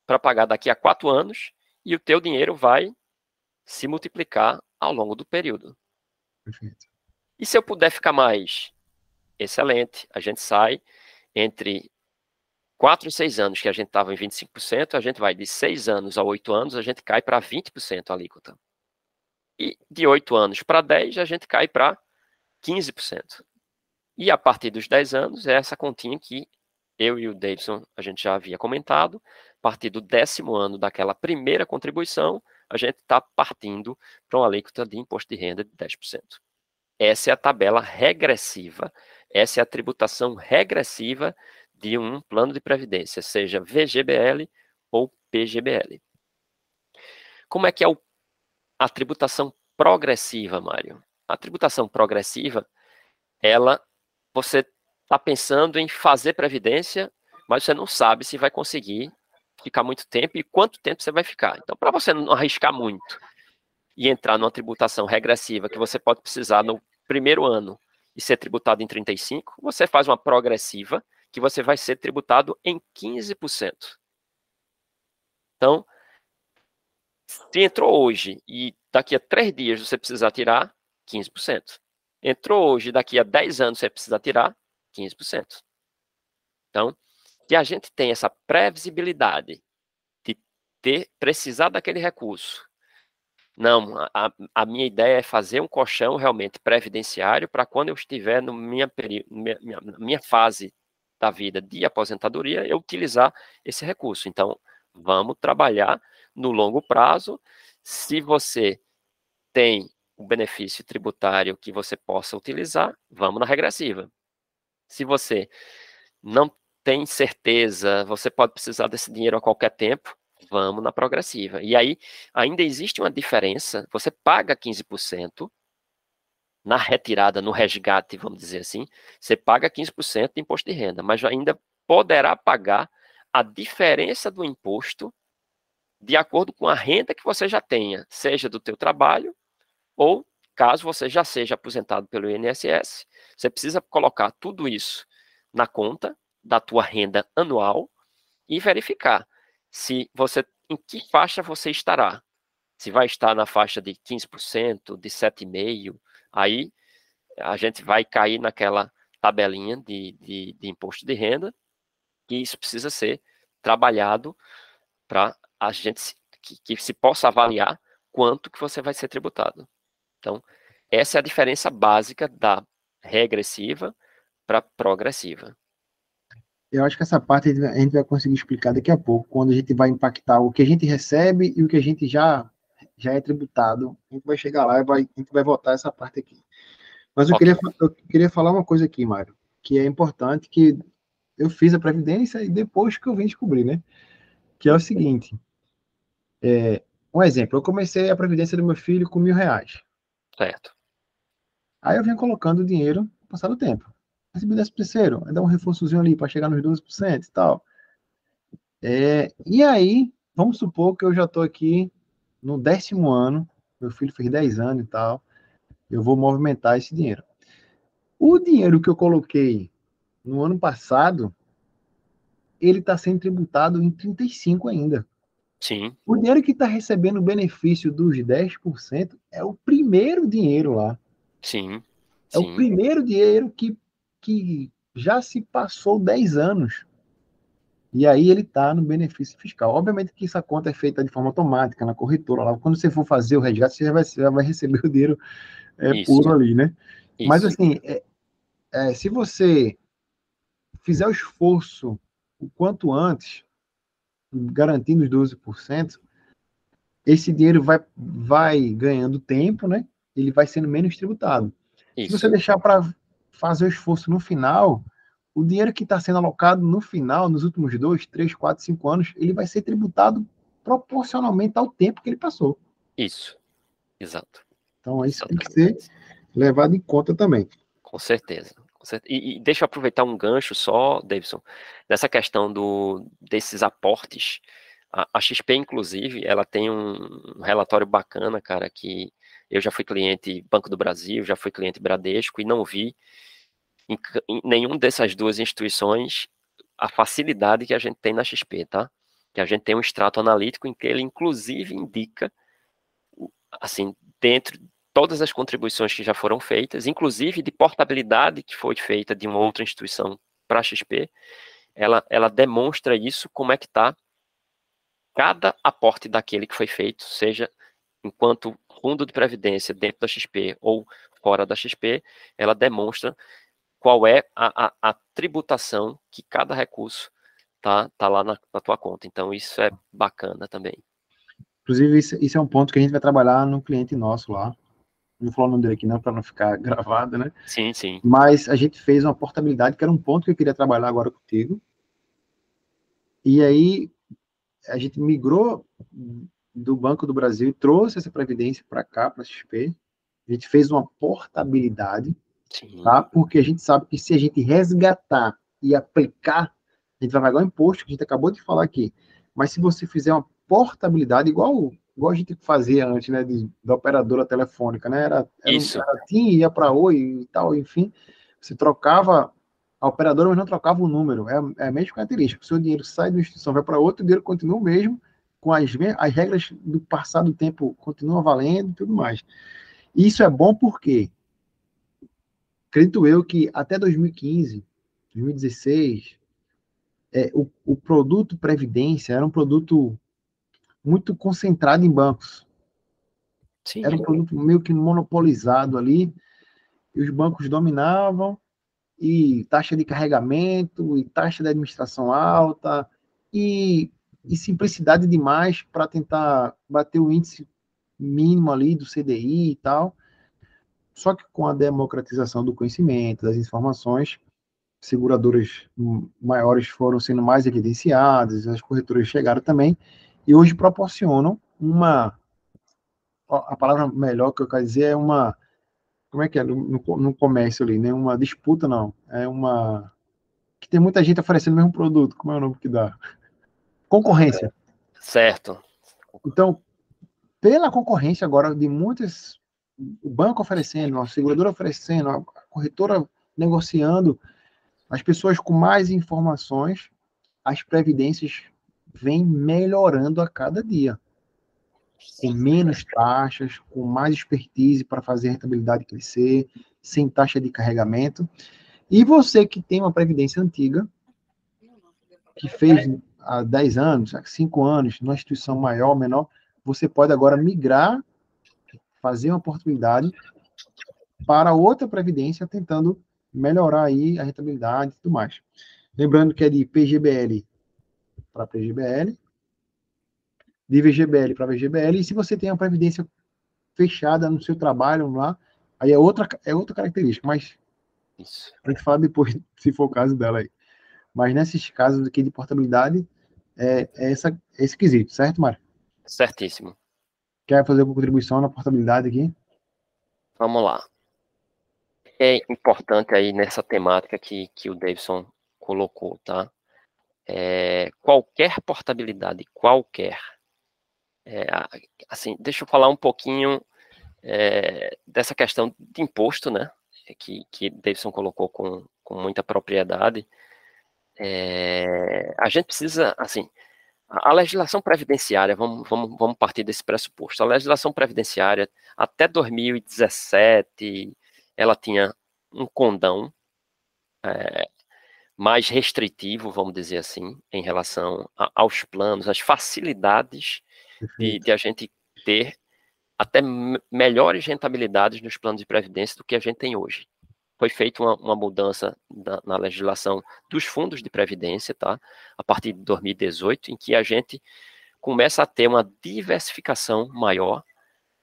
para pagar daqui a quatro anos e o teu dinheiro vai se multiplicar ao longo do período. Perfeito. E se eu puder ficar mais? Excelente. A gente sai entre 4 e 6 anos, que a gente estava em 25%, a gente vai de 6 anos a 8 anos, a gente cai para 20% a alíquota. E de 8 anos para 10, a gente cai para 15%. E a partir dos 10 anos, é essa continha que eu e o Davidson, a gente já havia comentado, a partir do décimo ano daquela primeira contribuição, a gente está partindo para uma alíquota de imposto de renda de 10%. Essa é a tabela regressiva, essa é a tributação regressiva de um plano de previdência, seja VGBL ou PGBL. Como é que é o, a tributação progressiva, Mário? A tributação progressiva, ela, você está pensando em fazer previdência, mas você não sabe se vai conseguir ficar muito tempo e quanto tempo você vai ficar. Então, para você não arriscar muito e entrar numa tributação regressiva que você pode precisar no primeiro ano e ser tributado em 35, você faz uma progressiva que você vai ser tributado em 15%. Então, se entrou hoje e daqui a três dias você precisar tirar, 15%. Entrou hoje, daqui a 10 anos você precisa tirar 15%. Então, se a gente tem essa previsibilidade de ter precisar daquele recurso, não, a, a minha ideia é fazer um colchão realmente previdenciário para quando eu estiver minha, minha, minha, minha fase da vida de aposentadoria, eu utilizar esse recurso. Então, vamos trabalhar no longo prazo. Se você tem o benefício tributário que você possa utilizar, vamos na regressiva. Se você não tem certeza, você pode precisar desse dinheiro a qualquer tempo, vamos na progressiva. E aí ainda existe uma diferença, você paga 15% na retirada, no resgate, vamos dizer assim, você paga 15% de imposto de renda, mas ainda poderá pagar a diferença do imposto de acordo com a renda que você já tenha, seja do teu trabalho ou caso você já seja aposentado pelo INSS, você precisa colocar tudo isso na conta da tua renda anual e verificar se você em que faixa você estará. Se vai estar na faixa de 15%, de 7,5%, aí a gente vai cair naquela tabelinha de, de, de imposto de renda, e isso precisa ser trabalhado para a gente que, que se possa avaliar quanto que você vai ser tributado. Então, essa é a diferença básica da regressiva para progressiva. Eu acho que essa parte a gente vai conseguir explicar daqui a pouco, quando a gente vai impactar o que a gente recebe e o que a gente já já é tributado. A gente vai chegar lá e vai, a gente vai votar essa parte aqui. Mas eu, okay. queria, eu queria falar uma coisa aqui, Mário, que é importante, que eu fiz a Previdência e depois que eu vim descobrir, né? Que é o seguinte. É, um exemplo, eu comecei a Previdência do meu filho com mil reais. Certo. Aí eu venho colocando o dinheiro no passar do tempo. Recebi 10 terceiro, aí dá um reforçozinho ali para chegar nos 12% e tal. É, e aí, vamos supor que eu já estou aqui no décimo ano, meu filho fez 10 anos e tal, eu vou movimentar esse dinheiro. O dinheiro que eu coloquei no ano passado, ele está sendo tributado em 35 ainda. Sim. O dinheiro que está recebendo o benefício dos 10% é o primeiro dinheiro lá. Sim. É o primeiro dinheiro que, que já se passou 10 anos. E aí ele está no benefício fiscal. Obviamente que essa conta é feita de forma automática na corretora. Lá, quando você for fazer o resgate, você já vai, já vai receber o dinheiro é, puro ali, né? Isso. Mas assim, é, é, se você fizer o esforço o quanto antes, garantindo os 12%, esse dinheiro vai, vai ganhando tempo, né? Ele vai sendo menos tributado. Isso. Se você deixar para fazer o esforço no final, o dinheiro que está sendo alocado no final, nos últimos dois, três, quatro, cinco anos, ele vai ser tributado proporcionalmente ao tempo que ele passou. Isso. Exato. Então, isso tem que ser levado em conta também. Com certeza. E, e, deixa eu aproveitar um gancho só, Davidson, nessa questão do, desses aportes. A, a, XP, inclusive, ela tem um relatório bacana, cara, que eu já fui cliente Banco do Brasil, já fui cliente Bradesco e não vi em, em nenhum dessas duas instituições a facilidade que a gente tem na XP, tá? Que a gente tem um extrato analítico em que ele, inclusive, indica, assim, dentro todas as contribuições que já foram feitas, inclusive de portabilidade que foi feita de uma outra instituição para a XP, ela, ela demonstra isso, como é que está cada aporte daquele que foi feito, seja enquanto fundo de previdência dentro da XP ou fora da XP, ela demonstra qual é a, a, a tributação que cada recurso tá, tá lá na, na tua conta. Então, isso é bacana também. Inclusive, isso, isso, é um ponto que a gente vai trabalhar no cliente nosso lá, não vou falar o nome dele aqui não, para não ficar gravado, né? Sim, sim. Mas a gente fez uma portabilidade, que era um ponto que eu queria trabalhar agora contigo. E aí, a gente migrou do Banco do Brasil trouxe essa previdência para cá, para a XP. A gente fez uma portabilidade, Sim. tá? Porque a gente sabe que se a gente resgatar e aplicar, a gente vai pagar o imposto que a gente acabou de falar aqui. Mas se você fizer uma portabilidade, igual igual a gente fazia antes, né, de, da operadora telefônica, né, era, era Isso. Era, tinha, ia para Oi e tal, enfim, você trocava a operadora, mas não trocava o número, é, é a mesma característica, o seu dinheiro sai de uma instituição, vai para outra, o dinheiro continua o mesmo, com as, as regras do passado do tempo continuam valendo e tudo mais. E isso é bom porque, acredito eu que até 2015, 2016, é, o, o produto Previdência era um produto muito concentrado em bancos. Sim. Era um produto meio que monopolizado ali, e os bancos dominavam, e taxa de carregamento, e taxa de administração alta, e, e simplicidade demais para tentar bater o índice mínimo ali do CDI e tal. Só que com a democratização do conhecimento, das informações, seguradoras maiores foram sendo mais evidenciadas, as corretoras chegaram também, e hoje proporcionam uma a palavra melhor que eu quero dizer é uma como é que é no, no comércio ali, né? Uma disputa não, é uma que tem muita gente oferecendo o mesmo produto, como é o nome que dá? Concorrência. Certo. Então, pela concorrência agora de muitas o banco oferecendo, a seguradora oferecendo, a corretora negociando, as pessoas com mais informações, as previdências vem melhorando a cada dia. Com menos taxas, com mais expertise para fazer a rentabilidade crescer, sem taxa de carregamento. E você que tem uma previdência antiga, que fez há 10 anos, há 5 anos, numa instituição maior, menor, você pode agora migrar, fazer uma oportunidade para outra previdência, tentando melhorar aí a rentabilidade e tudo mais. Lembrando que é de PGBL para PGBL, de VGBL para VGBL, e se você tem a previdência fechada no seu trabalho lá, aí é outra, é outra característica, mas Isso. a gente fala depois, se for o caso dela aí. Mas nesses casos aqui de portabilidade, é, é, essa, é esse quesito, certo, Mário? Certíssimo. Quer fazer uma contribuição na portabilidade aqui? Vamos lá. É importante aí nessa temática que, que o Davidson colocou, tá? é, qualquer portabilidade, qualquer. É, assim, deixa eu falar um pouquinho é, dessa questão de imposto, né? Que, que Davidson colocou com, com muita propriedade. É, a gente precisa, assim, a, legislação previdenciária, vamos, vamos, vamos partir desse pressuposto. A legislação previdenciária, até 2017, ela tinha um condão é, mais restritivo, vamos dizer assim, em relação a, aos planos, às facilidades de, de, a gente ter até melhores rentabilidades nos planos de previdência do que a gente tem hoje. Foi feita uma, uma mudança na, legislação dos fundos de previdência, tá? A partir de 2018, em que a gente começa a ter uma diversificação maior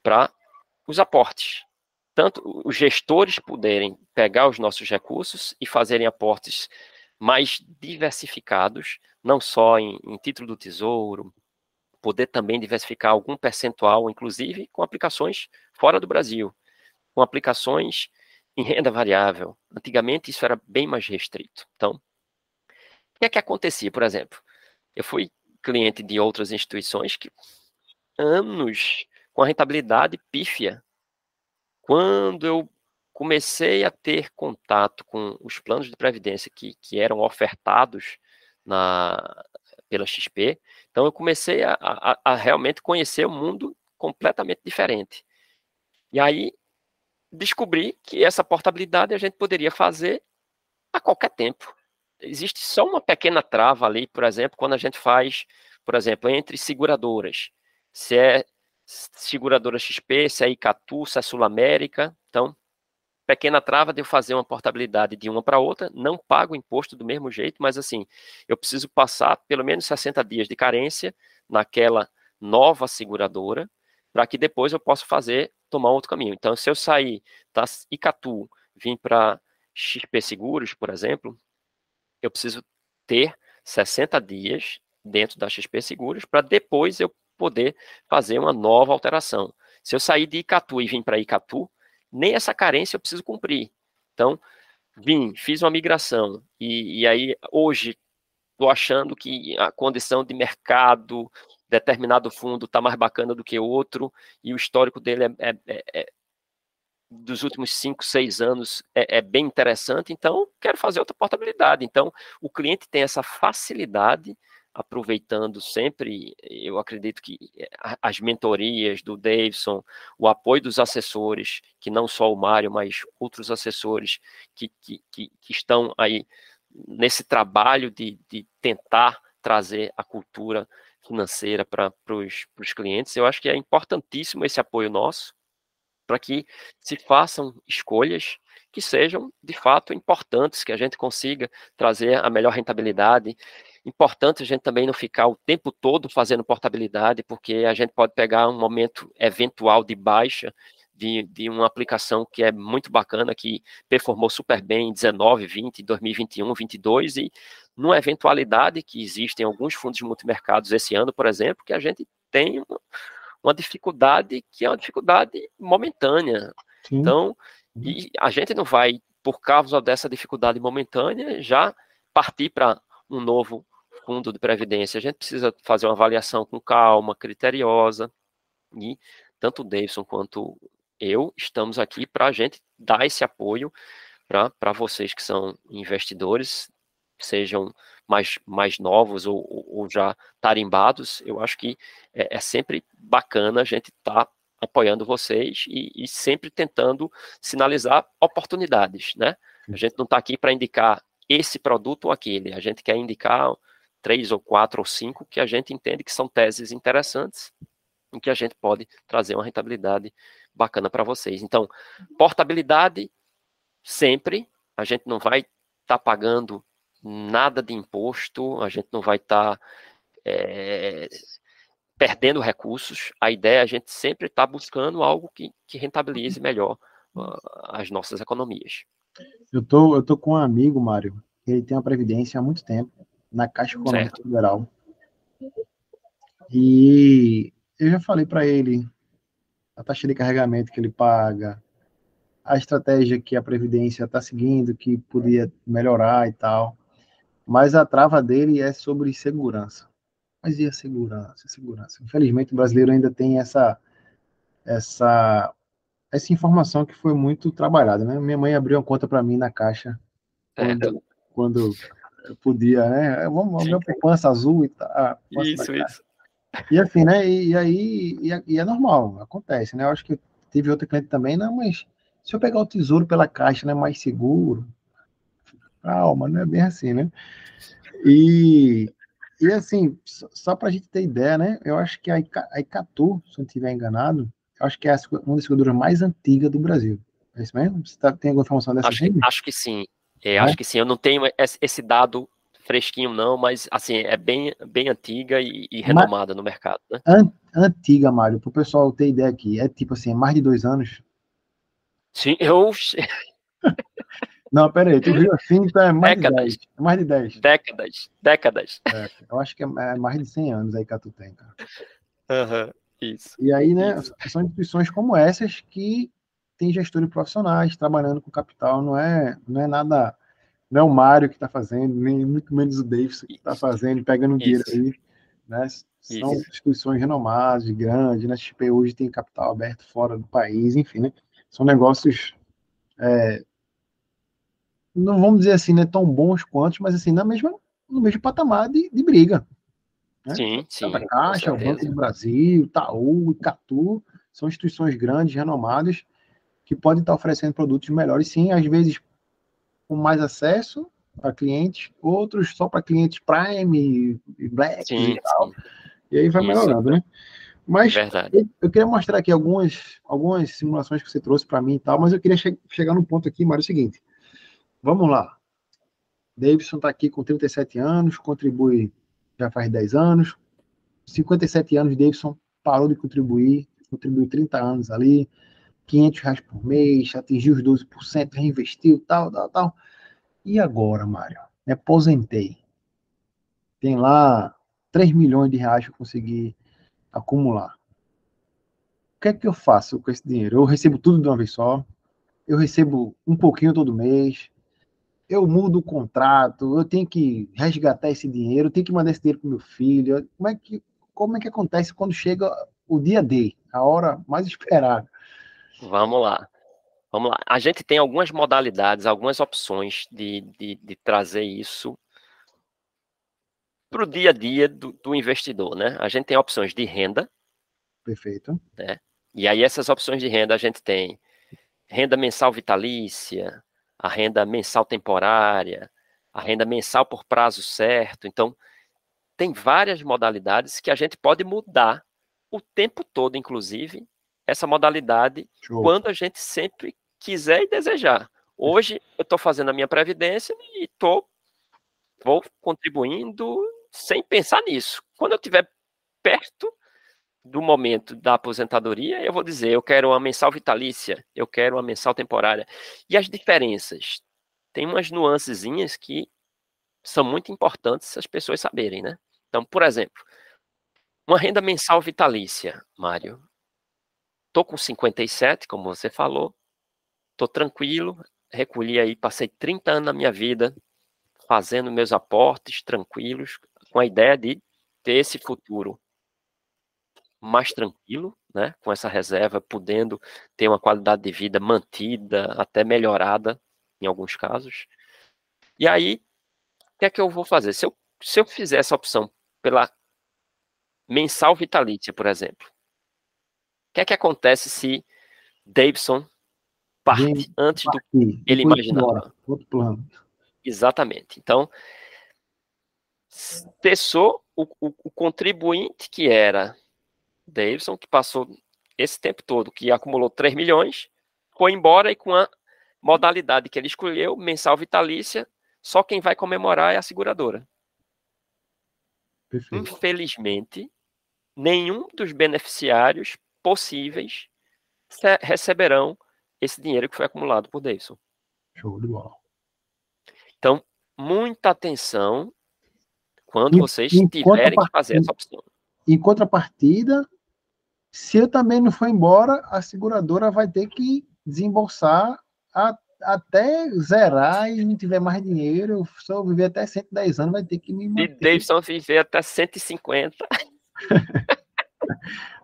para os aportes. Tanto os gestores poderem pegar os nossos recursos e fazerem aportes mais diversificados, não só em, em título do tesouro, poder também diversificar algum percentual, inclusive com aplicações fora do Brasil, com aplicações em renda variável. Antigamente isso era bem mais restrito. Então, o que é que acontecia, por exemplo? Eu fui cliente de outras instituições que anos com a rentabilidade pífia. Quando eu comecei a ter contato com os planos de previdência que, que eram ofertados na, pela XP, então eu comecei a, a, a realmente conhecer o um mundo completamente diferente. E aí descobri que essa portabilidade a gente poderia fazer a qualquer tempo. Existe só uma pequena trava ali, por exemplo, quando a gente faz, por exemplo, entre seguradoras. Se é seguradora XP, se é Icatu, se é Sul América. Então, pequena trava de eu fazer uma portabilidade de uma para outra, não pago imposto do mesmo jeito, mas assim, eu preciso passar pelo menos 60 dias de carência naquela nova seguradora, para que depois eu possa fazer, tomar outro caminho. Então, se eu sair da Icatu, vim para XP Seguros, por exemplo, eu preciso ter 60 dias dentro da XP Seguros para depois eu poder fazer uma nova alteração. Se eu sair de Icatu e vim para Icatu, nem essa carência eu preciso cumprir. Então, vim, fiz uma migração, e, e aí hoje estou achando que a condição de mercado, determinado fundo está mais bacana do que outro, e o histórico dele é, é, é, é dos últimos cinco, seis anos é, é, bem interessante, então quero fazer outra portabilidade. Então, o cliente tem essa facilidade aproveitando sempre, eu acredito que eh, as mentorias do Davidson, o apoio dos assessores, que não só o Mário, mas outros assessores que, que, que, que estão aí nesse trabalho de, de tentar trazer a cultura financeira para os clientes, eu acho que é importantíssimo esse apoio nosso, para que se façam escolhas que sejam de fato importantes, que a gente consiga trazer a melhor rentabilidade. Importante a gente também não ficar o tempo todo fazendo portabilidade, porque a gente pode pegar um momento eventual de baixa de, de uma aplicação que é muito bacana, que performou super bem em 19, 20, 2021, 22, e numa eventualidade que existem alguns fundos de multimercados esse ano, por exemplo, que a gente tem uma, uma dificuldade que é uma dificuldade momentânea. Sim. Então, e a gente não vai, por causa dessa dificuldade momentânea, já partir para um novo fundo de previdência, a gente precisa fazer uma avaliação com calma, criteriosa, e tanto o Davidson quanto eu estamos aqui para a gente dar esse apoio para vocês que são investidores, sejam mais, mais novos ou, ou já tarimbados, eu acho que é, é sempre bacana a gente estar tá apoiando vocês e, e, sempre tentando sinalizar oportunidades, né? A gente não está aqui para indicar esse produto ou aquele, a gente quer indicar três ou quatro ou cinco que a gente entende que são teses interessantes em que a gente pode trazer uma rentabilidade bacana para vocês. Então, portabilidade sempre, a gente não vai estar tá pagando nada de imposto, a gente não vai estar tá, é, perdendo recursos. A ideia é a gente sempre estar tá buscando algo que, que rentabilize melhor uh, as nossas economias. Eu tô, eu tô com um amigo, Mário, ele tem uma previdência há muito tempo na Caixa Econômica Federal. E eu já falei para ele a taxa de carregamento que ele paga, a estratégia que a Previdência está seguindo, que podia melhorar e tal. Mas a trava dele é sobre segurança. Mas e a segurança? Segurança. Infelizmente, o brasileiro ainda tem essa, essa, essa informação que foi muito trabalhada. Né? Minha mãe abriu uma conta para mim na Caixa quando, quando podia, né? Vamos, ver poupança azul e tal. Isso, isso. E assim, né? E, e aí, e, e, é normal, acontece, né? Eu acho que teve outro cliente também, não, mas se eu pegar o tesouro pela caixa, né? Mais seguro. Calma, não é bem assim, né? E, e assim, só para a gente ter ideia, né? Eu acho que a, Icatu, se eu não estiver enganado, eu acho que é uma das seguradoras mais antigas do Brasil. É isso mesmo? Você tá, tem alguma informação dessa? Acho, acho que sim. É, é, acho que sim, eu não tenho esse dado fresquinho não, mas assim, é bem, bem antiga e, e renomada no mercado, né? An antiga, Mário, para o pessoal ter ideia aqui, é tipo assim, mais de dois anos? Sim, eu... não, peraí, tu viu assim, então é mais décadas. de 10. É mais de 10. Décadas, décadas. É, eu acho que é, é mais de 100 anos aí que tu tem, cara. Uhum, isso. E aí, né, isso. são instituições como essas que têm gestores profissionais trabalhando com capital, não é, não é nada, não é o Mário que está fazendo, nem muito menos o Davidson que está fazendo, pegando dinheiro aí, né? São isso. instituições renomadas, grandes, né? A XP hoje tem capital aberto fora do país, enfim, né? São negócios é, não vamos dizer assim, né, tão bons quanto, mas assim, na mesma, no mesmo patamar de, de briga. Né? Sim, sim. A Caixa, o Banco do Brasil, Itaú, Icatu, são instituições grandes, renomadas, que podem estar oferecendo produtos melhores, sim, às vezes com mais acesso a clientes, outros só para clientes Prime, Black sim, e tal. Sim. E aí vai Isso. melhorando, né? Mas eu, eu, queria mostrar aqui algumas, algumas simulações que você trouxe para mim e tal, mas eu queria che chegar no ponto aqui, Mário, é o seguinte. Vamos lá. Davidson está aqui com 37 anos, contribui já faz 10 anos. 57 anos, Davidson parou de contribuir, contribuiu 30 anos ali, 500 reais por mês, atingiu os 12%, reinvestiu, tal, tal, tal. E agora, Mário? Me aposentei. Tem lá 3 milhões de reais que eu consegui acumular. O que é que eu faço com esse dinheiro? Eu recebo tudo de uma vez só, eu recebo um pouquinho todo mês, eu mudo o contrato, eu tenho que resgatar esse dinheiro, eu tenho que mandar esse dinheiro para meu filho. Como é que como é que acontece quando chega o dia D, a hora mais esperada? Vamos lá. Vamos lá. A gente tem algumas modalidades, algumas opções de, de, de trazer isso para o dia a dia do, do, investidor, né? A gente tem opções de renda. Perfeito. Né? E aí essas opções de renda a gente tem renda mensal vitalícia, a renda mensal temporária, a renda mensal por prazo certo. Então, tem várias modalidades que a gente pode mudar o tempo todo, inclusive, essa modalidade, Show. quando a gente sempre quiser e desejar. Hoje, eu estou fazendo a minha previdência e estou vou contribuindo sem pensar nisso. Quando eu estiver perto do momento da aposentadoria, eu vou dizer, eu quero uma mensal vitalícia, eu quero uma mensal temporária. E as diferenças? Tem umas nuancezinhas que são muito importantes as pessoas saberem, né? Então, por exemplo, uma renda mensal vitalícia, Mário. Tô com 57, como você falou. Tô tranquilo, recolhi aí, passei 30 anos na minha vida fazendo meus aportes tranquilos, com a ideia de ter esse futuro mais tranquilo, né, com essa reserva, podendo ter uma qualidade de vida mantida, até melhorada em alguns casos. E aí, o que é que eu vou fazer? Se eu, se eu fizer essa opção pela mensal vitalícia, por exemplo, o que é que acontece se Davidson parte antes do que ele imaginava? Outro plano. Exatamente. Então, cessou o, o, o contribuinte que era Davidson, que passou esse tempo todo, que acumulou 3 milhões, foi embora e com a modalidade que ele escolheu, mensal vitalícia, só quem vai comemorar é a seguradora. Perfeito. Infelizmente, nenhum dos beneficiários possíveis receberão esse dinheiro que foi acumulado por Davidson. Show de bola. Então, muita atenção quando vocês tiverem que fazer essa opção. Em contrapartida, se eu também não for embora, a seguradora vai ter que desembolsar a, até zerar e não tiver mais dinheiro. Se eu viver até 110 anos, vai ter que me manter. E Davidson viver até 150.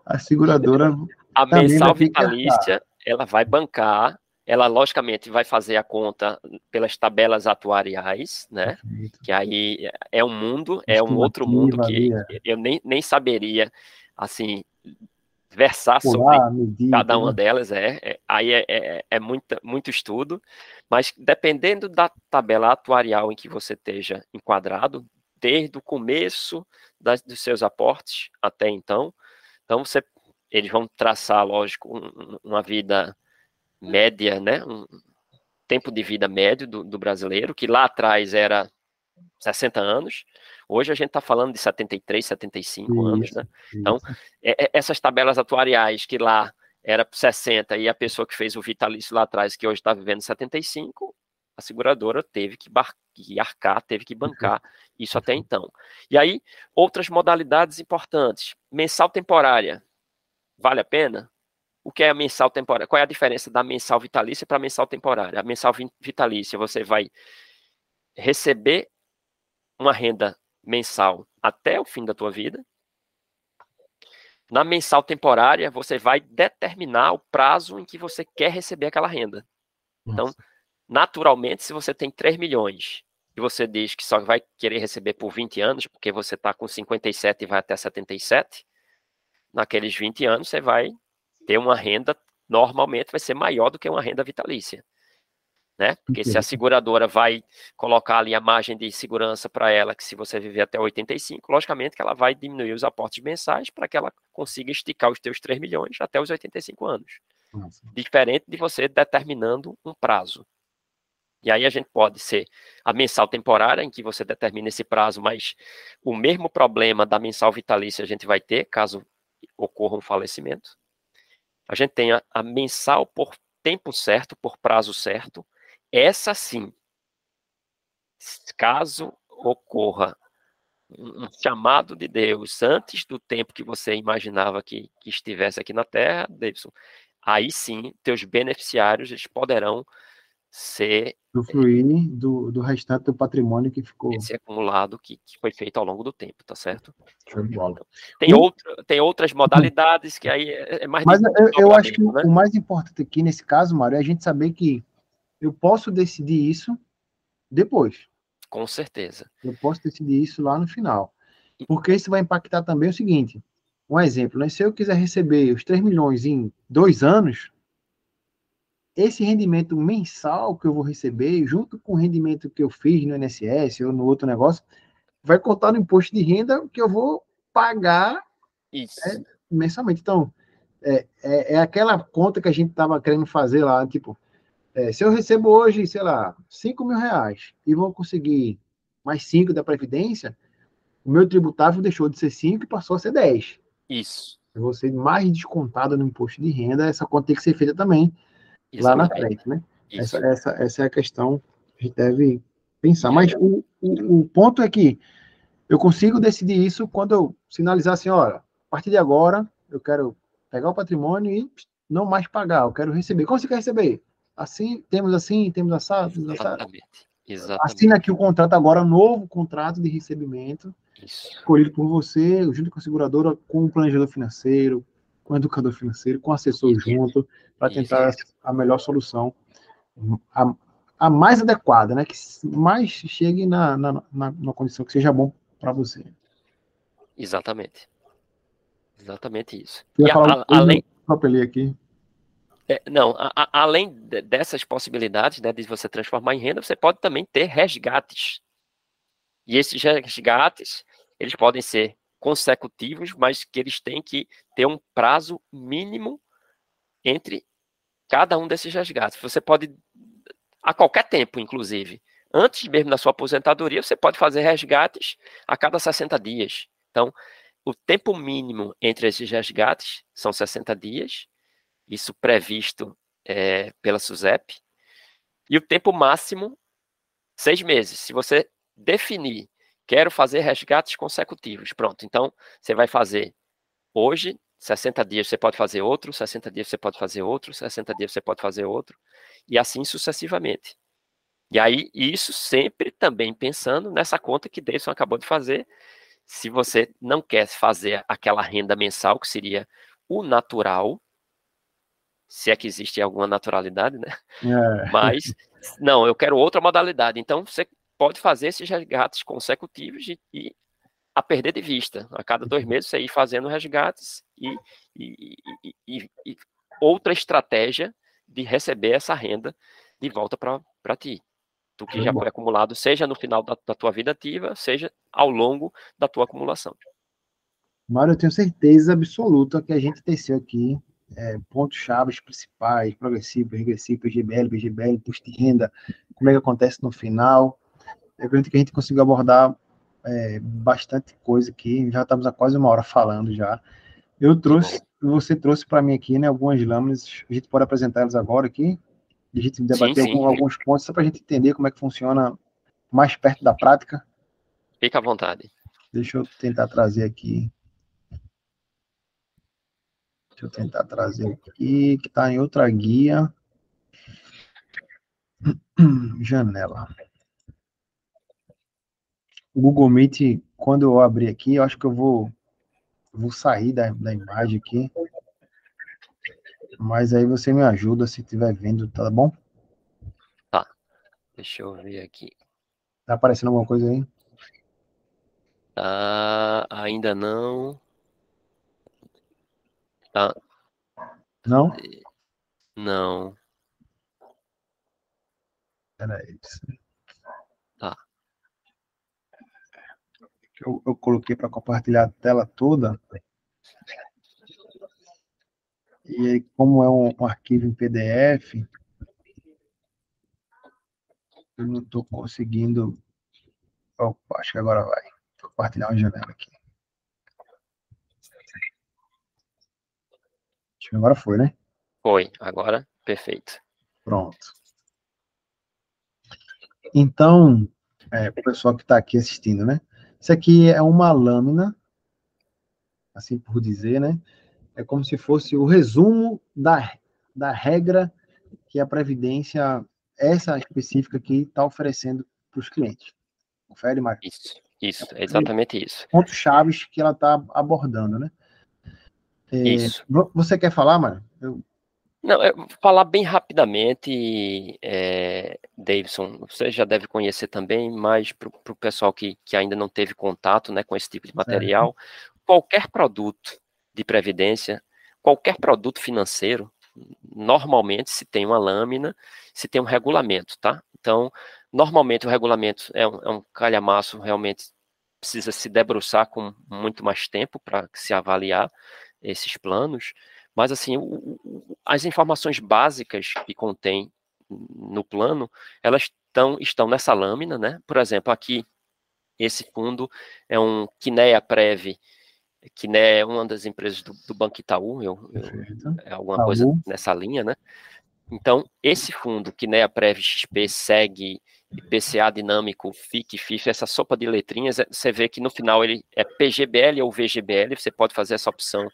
a seguradora. A mensal vitalícia, ela vai bancar ela logicamente vai fazer a conta pelas tabelas atuariais, né? Perfeito. Que aí é um mundo, é um outro mundo que eu nem, nem saberia assim versar sobre medida, cada uma né? delas, é, é aí é, é, é muita, muito estudo, mas dependendo da tabela atuarial em que você esteja enquadrado, desde o começo das, dos seus aportes até então, então você, eles vão traçar, lógico, um, uma vida média, né, um tempo de vida médio do, do brasileiro, que lá atrás era 60 anos, hoje a gente está falando de 73, 75 isso, anos, né? Então, é, é, essas tabelas atuariais que lá era 60 e a pessoa que fez o vitalício lá atrás, que hoje está vivendo 75, a a seguradora teve que, que arcar, teve que bancar isso até então. E aí, outras modalidades importantes. Mensal temporária. Vale a pena? O que é a mensal temporária? Qual é a diferença da mensal vitalícia para a mensal temporária? A mensal vitalícia, você vai receber uma renda mensal até o fim da tua vida. Na mensal temporária, você vai determinar o prazo em que você quer receber aquela renda. Então, Nossa. Então, naturalmente, se você tem 3 milhões e você diz que só vai querer receber por 20 anos, porque você está com 57 e vai até 77, naqueles 20 anos você vai ter uma renda, normalmente vai ser maior do que uma renda vitalícia né? Porque se a seguradora vai colocar ali a margem de segurança para ela, que se você viver até 85, logicamente que ela vai diminuir os aportes mensais para que ela consiga esticar os teus 3 milhões até os 85 anos. Nossa. Diferente de você determinando um prazo. E aí a gente pode ser a mensal temporária, em que você determina esse prazo, mas o mesmo problema da mensal vitalícia a gente vai ter, caso ocorra um falecimento. A gente tem a, a mensal por tempo certo, por prazo certo, essa sim, caso ocorra um chamado de Deus antes do tempo que você imaginava que, que estivesse aqui na Terra, Davidson, aí sim, teus beneficiários eles poderão ser usufruir do, do restante do patrimônio que ficou esse acumulado que, que foi feito ao longo do tempo, tá certo? Tem, outra, tem outras modalidades que aí é, é mais Mas eu, eu acho que né? o mais importante aqui nesse caso, Mário, é a gente saber que eu posso decidir isso depois. Com certeza. Eu posso decidir isso lá no final. Porque isso vai impactar também o seguinte: um exemplo, né? se eu quiser receber os 3 milhões em dois anos, esse rendimento mensal que eu vou receber, junto com o rendimento que eu fiz no INSS ou no outro negócio, vai contar no imposto de renda que eu vou pagar né, mensalmente. Então, é, é, é, aquela conta que a gente estava querendo fazer lá, tipo, é, se eu recebo hoje, sei lá, 5 mil reais e vou conseguir mais 5 da Previdência, o meu tributável deixou de ser 5 e passou a ser 10. Isso. Eu vou ser mais descontado no imposto de renda, essa conta tem que ser feita também Isso lá na frente, né? Essa, essa, essa é a questão que a gente deve pensar. Mas o, o, o ponto é que eu consigo decidir isso quando eu sinalizar assim, olha, a partir de agora eu quero pegar o patrimônio e não mais pagar, eu quero receber. Como você quer receber? Assim, temos assim, temos assado, temos assado. Exatamente. Exatamente. Assina aqui o contrato agora, novo contrato de recebimento, Isso. escolhido por você, junto com a seguradora, com o planejador financeiro, com o educador financeiro, com o assessor Isso. junto, para tentar Isso. a melhor solução, a, a, mais adequada, né? Que mais chegue na, na, na, na condição que seja bom para você. Exatamente. Exatamente isso. e a, a, além. aqui. É, não, a, a, além de, dessas possibilidades né, de você transformar em renda, você pode também ter resgates. E esses resgates, eles podem ser consecutivos, mas que eles têm que ter um prazo mínimo entre cada um desses resgates. Você pode, a qualquer tempo, inclusive, antes mesmo da sua aposentadoria, você pode fazer resgates a cada 60 dias. Então, o tempo mínimo entre esses resgates são 60 dias, isso previsto é, pela SUSEP, e o tempo máximo, seis meses. Se você definir, quero fazer resgates consecutivos, pronto, então você vai fazer hoje, 60 dias você pode fazer outro, 60 dias você pode fazer outro, 60 dias você pode fazer outro, e assim sucessivamente. E aí, isso sempre também pensando nessa conta que Davidson acabou de fazer. Se você não quer fazer aquela renda mensal, que seria o natural, se é que existe alguma naturalidade, né? É. Mas, não, eu quero outra modalidade. Então, você pode fazer esses resgates consecutivos e, e a perder de vista. A cada dois meses, você ir fazendo resgates e, e, e, e outra estratégia de receber essa renda de volta para ti. Do que já foi acumulado, seja no final da, da tua vida ativa, seja ao longo da tua acumulação. Mário, eu tenho certeza absoluta que a gente teceu aqui é, pontos-chave principais, progressivo, regressivo, PGBL, PGBL, imposto de renda, como é que acontece no final. Eu acredito que a gente conseguiu abordar é, bastante coisa aqui, já estamos há quase uma hora falando já. Eu trouxe, você trouxe para mim aqui, né, algumas lâminas, a gente pode apresentá-las agora aqui. A gente debater sim, sim. alguns pontos, só para a gente entender como é que funciona mais perto da prática. Fica à vontade. Deixa eu tentar trazer aqui. Deixa eu tentar trazer aqui, que está em outra guia. Janela. O Google Meet, quando eu abrir aqui, eu acho que eu vou, vou sair da, da imagem aqui. Mas aí você me ajuda se estiver vendo, tá bom? Tá. Deixa eu ver aqui. Tá aparecendo alguma coisa aí? Tá, ainda não. Tá. Não? Não. Peraí. Tá. Eu, eu coloquei para compartilhar a tela toda. E aí, como é um, um arquivo em PDF, eu não estou conseguindo. Opa, acho que agora vai. Vou compartilhar uma janela aqui. Acho que agora foi, né? Foi, agora perfeito. Pronto. Então, é, o pessoal que está aqui assistindo, né? Isso aqui é uma lâmina, assim por dizer, né? É como se fosse o resumo da, da regra que a Previdência, essa específica aqui, está oferecendo para os clientes. Confere, Mário? Isso, isso, é exatamente isso. Pontos chaves que ela está abordando, né? É, isso. Você quer falar, Mário? Eu... Não, eu vou falar bem rapidamente, é, Davidson, você já deve conhecer também, mas para o pessoal que, que ainda não teve contato né, com esse tipo de material, qualquer produto de previdência, qualquer produto financeiro, normalmente se tem uma lâmina, se tem um regulamento, tá? Então, normalmente o regulamento é um, é um calhamaço, realmente precisa se debruçar com muito mais tempo para se avaliar esses planos, mas assim, o, o, as informações básicas que contém no plano, elas estão, estão nessa lâmina, né? Por exemplo, aqui, esse fundo é um Kinea Prev que é uma das empresas do, do Banco Itaú, eu, eu, é alguma Itaú. coisa nessa linha, né? Então, esse fundo, que né, a Prev XP segue IPCA dinâmico, FIC, FIF, essa sopa de letrinhas, é, você vê que no final ele é PGBL ou VGBL, você pode fazer essa opção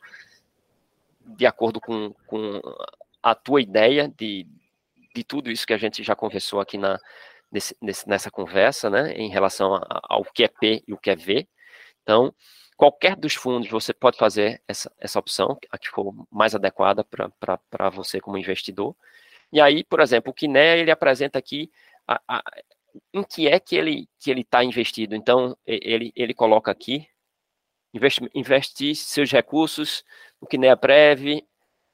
de acordo com, com a tua ideia de, de tudo isso que a gente já conversou aqui na, nesse, nessa conversa, né, em relação ao que é P e o que é V. Então, Qualquer dos fundos você pode fazer essa, essa opção, a que for mais adequada para você como investidor. E aí, por exemplo, o Kiné, ele apresenta aqui a, a, em que é que ele que ele está investido. Então, ele, ele coloca aqui, investir seus recursos no Kinea Prev,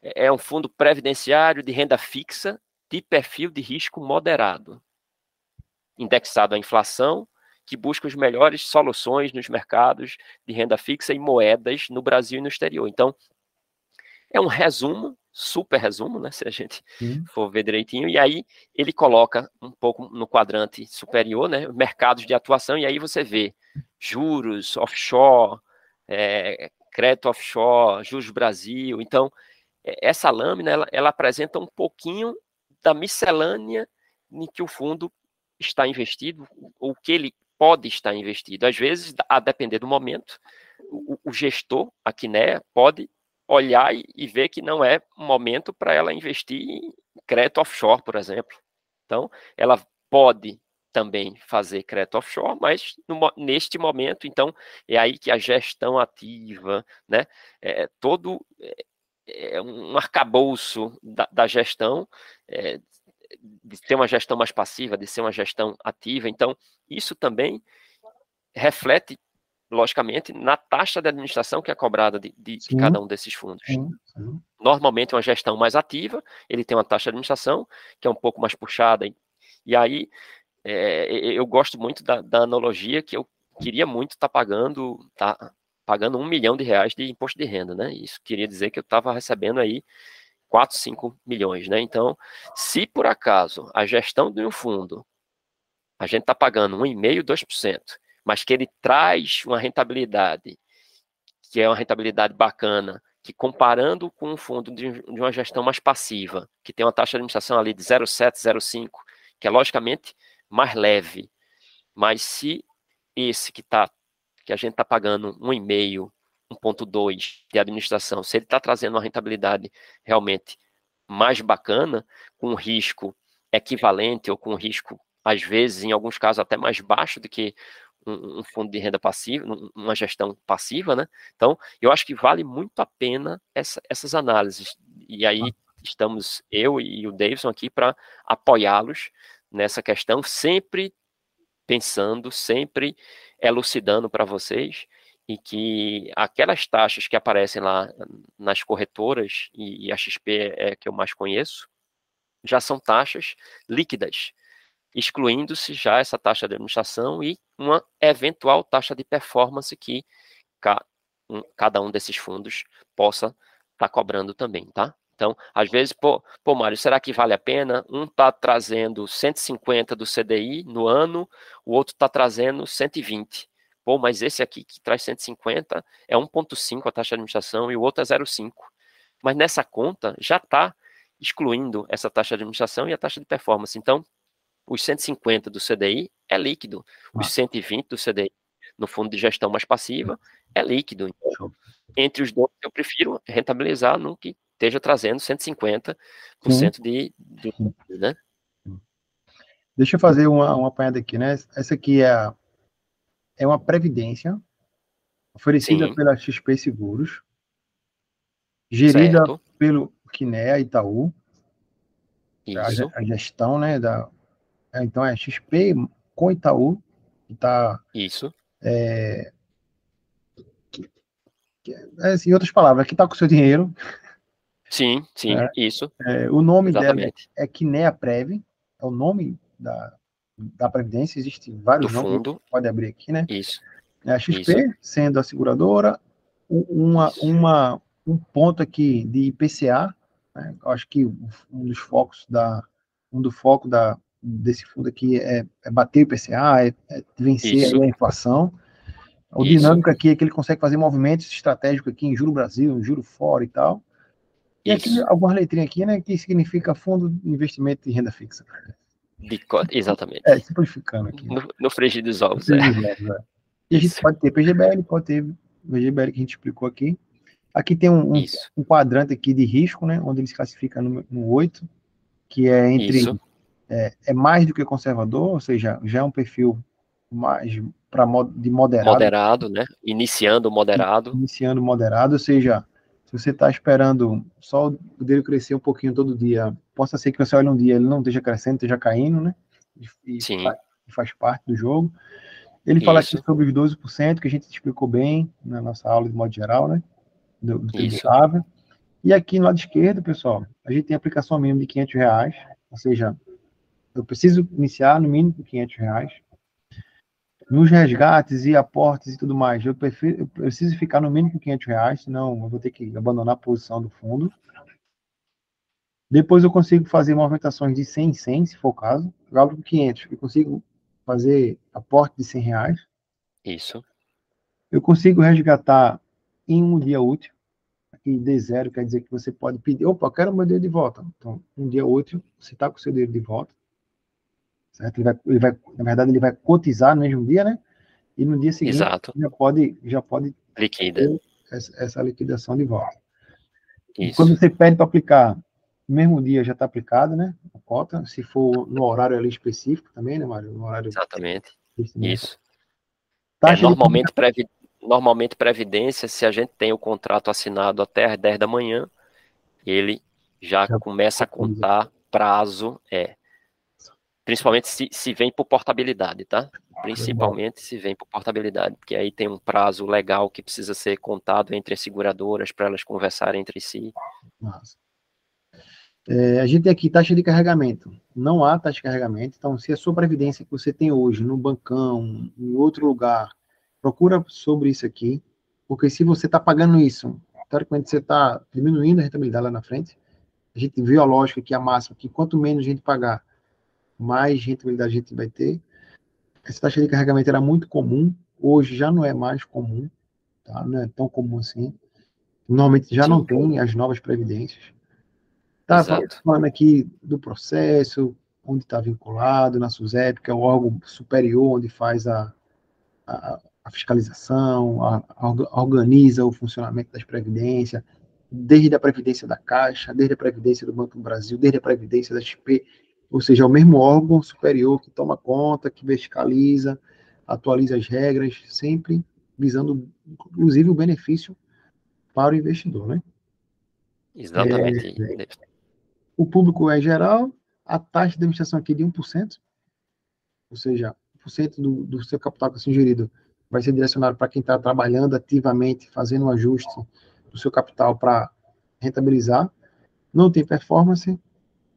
é um fundo previdenciário de renda fixa de perfil de risco moderado, indexado à inflação que busca as melhores soluções nos mercados de renda fixa e moedas no Brasil e no exterior. Então, é um resumo, super resumo, né, se a gente Sim. for ver direitinho, e aí ele coloca um pouco no quadrante superior, né, mercados de atuação, e aí você vê juros, offshore, é, crédito offshore, juros Brasil. Então, essa lâmina, ela, ela apresenta um pouquinho da miscelânea em que o fundo está investido, ou que ele pode estar investido. Às vezes, a depender do momento, o, o gestor, a Quiné, pode olhar e, ver que não é momento para ela investir em crédito offshore, por exemplo. Então, ela pode também fazer crédito offshore, mas no, neste momento, então, é aí que a gestão ativa, né, é, todo é, é um arcabouço da, da gestão é, de ter uma gestão mais passiva, de ser uma gestão ativa. Então, isso também reflete, logicamente, na taxa de administração que é cobrada de, de, de cada um desses fundos. Sim, sim. Normalmente, uma gestão mais ativa, ele tem uma taxa de administração que é um pouco mais puxada. E aí, é, eu gosto muito da, da, analogia que eu queria muito estar tá pagando, tá, pagando um milhão de reais de imposto de renda, né? Isso queria dizer que eu estava recebendo aí 4, 5 milhões, né? Então, se por acaso a gestão de um fundo, a gente está pagando 1,5%, 2%, mas que ele traz uma rentabilidade, que é uma rentabilidade bacana, que comparando com um fundo de, de uma gestão mais passiva, que tem uma taxa de administração ali de 0,7, 0,5, que é logicamente mais leve, mas se esse que tá que a gente está pagando 1,5, 1,2 de administração, se ele está trazendo uma rentabilidade realmente mais bacana, com risco equivalente ou com risco, às vezes, em alguns casos, até mais baixo do que um, um, fundo de renda passiva, uma gestão passiva, né? Então, eu acho que vale muito a pena essa, essas análises. E aí estamos eu e o Davidson aqui para apoiá-los nessa questão, sempre pensando, sempre elucidando para vocês e que aquelas taxas que aparecem lá nas corretoras, e, a XP é que eu mais conheço, já são taxas líquidas, excluindo-se já essa taxa de administração e uma eventual taxa de performance que cada um desses fundos possa estar tá cobrando também, tá? Então, às vezes, pô, pô, Mário, será que vale a pena? Um está trazendo 150 do CDI no ano, o outro está trazendo 120. Pô, mas esse aqui que traz 150 é 1,5 a taxa de administração e o outro é 0,5. Mas nessa conta já está excluindo essa taxa de administração e a taxa de performance. Então, os 150 do CDI é líquido, os 120 do CDI no fundo de gestão mais passiva é líquido. Então, entre os dois, eu prefiro rentabilizar no que esteja trazendo 150% de, de, né? Deixa eu fazer uma, uma apanhada aqui, né? Essa aqui é a é uma previdência oferecida Sim. pela XP Seguros, gerida certo. pelo Kinea Itaú. A, a, gestão, né, da, então é XP com Itaú, que está... Isso. É, é, assim, em outras palavras, que está com o seu dinheiro. Sim, sim, é, isso. É, o nome Exatamente. dela é Kinea Prev, é o nome da, da Previdência, existem vários Do nomes, fundo. pode abrir aqui, né? Isso. É a XP, Isso. sendo a seguradora, uma, uma, um ponto aqui de IPCA, né? acho que um dos focos da, um do foco da, desse fundo aqui é, é bater o IPCA, é, é vencer a inflação. O Isso. dinâmico aqui é que ele consegue fazer movimentos estratégicos aqui em juro Brasil, em juro fora e tal. E Isso. aqui algumas letrinhas aqui, né, que significa Fundo de Investimento de Renda Fixa. De, exatamente. É, simplificando aqui. No, no frigir dos ovos, é. é. E a gente pode ter PGBL, pode ter PGBL que a gente explicou aqui. Aqui tem um, um, um quadrante aqui de risco, né, onde ele se classifica no, no 8, que é entre é, é, mais do que conservador, ou seja, já é um perfil mais para de moderado. Moderado, né? Iniciando moderado. Iniciando moderado, ou seja, se você está esperando só o dele crescer um pouquinho todo dia, possa ser que você olhe um dia ele não esteja crescendo, esteja caindo, né? E Sim. Faz, faz parte do jogo. Ele Isso. fala aqui sobre os 12%, que a gente explicou bem na nossa aula de modo geral, né? Do, do tributável. E aqui no lado esquerdo, pessoal, a gente tem aplicação mínima de 500 reais, ou seja, eu preciso iniciar no mínimo com 500 reais nos resgates e aportes e tudo mais, eu, prefiro, eu preciso ficar no mínimo com 500 reais, senão eu vou ter que abandonar a posição do fundo. Depois eu consigo fazer movimentações de 100 em 100, se for o caso. Eu abro com 500, eu consigo fazer aporte de 100 reais. Isso. Eu consigo resgatar em um dia útil. Aqui D0 quer dizer que você pode pedir, opa, eu quero meu dinheiro de volta. Então, um dia útil, você está com o seu dinheiro de volta certo? Ele vai, ele vai, na verdade, ele vai cotizar no mesmo dia, né? E no dia seguinte Exato. já pode, já pode Liquida. Essa, essa, liquidação de volta. Isso. Quando você pede para aplicar, no mesmo dia já está aplicado, né? A cota, se for no horário ali específico também, né, Mário? No horário Exatamente. Isso. É, normalmente, previ... normalmente, Previdência, se a gente tem o contrato assinado até as 10 da manhã, ele já, já começa a contar prazo, é, Principalmente se, se vem por portabilidade, tá? Principalmente se vem por portabilidade, porque aí tem um prazo legal que precisa ser contado entre as seguradoras para elas conversarem entre si. Nossa. É, a gente tem aqui taxa de carregamento. Não há taxa de carregamento. Então, se a sua previdência que você tem hoje no bancão, em outro lugar, procura sobre isso aqui, porque se você está pagando isso, teoricamente você está diminuindo a rentabilidade lá na frente. A gente viu a lógica aqui, a máxima, que quanto menos a gente pagar, mais rentabilidade a gente vai ter. Essa taxa de carregamento era muito comum, hoje já não é mais comum, tá? não é tão comum assim. Normalmente já Sim. não tem as novas previdências. Tá falando aqui do processo, onde está vinculado, na SUSEP, que é o órgão superior onde faz a, a, a fiscalização, a, a, organiza o funcionamento das previdências, desde a previdência da Caixa, desde a previdência do Banco do Brasil, desde a previdência da XP, ou seja, é o mesmo órgão superior que toma conta, que fiscaliza, atualiza as regras, sempre visando, inclusive, o benefício para o investidor, né? Exatamente. É, o público é geral, a taxa de administração aqui é de 1%, ou seja, 1% do, do seu capital que é gerido vai ser direcionado para quem está trabalhando ativamente, fazendo um ajuste do seu capital para rentabilizar, não tem performance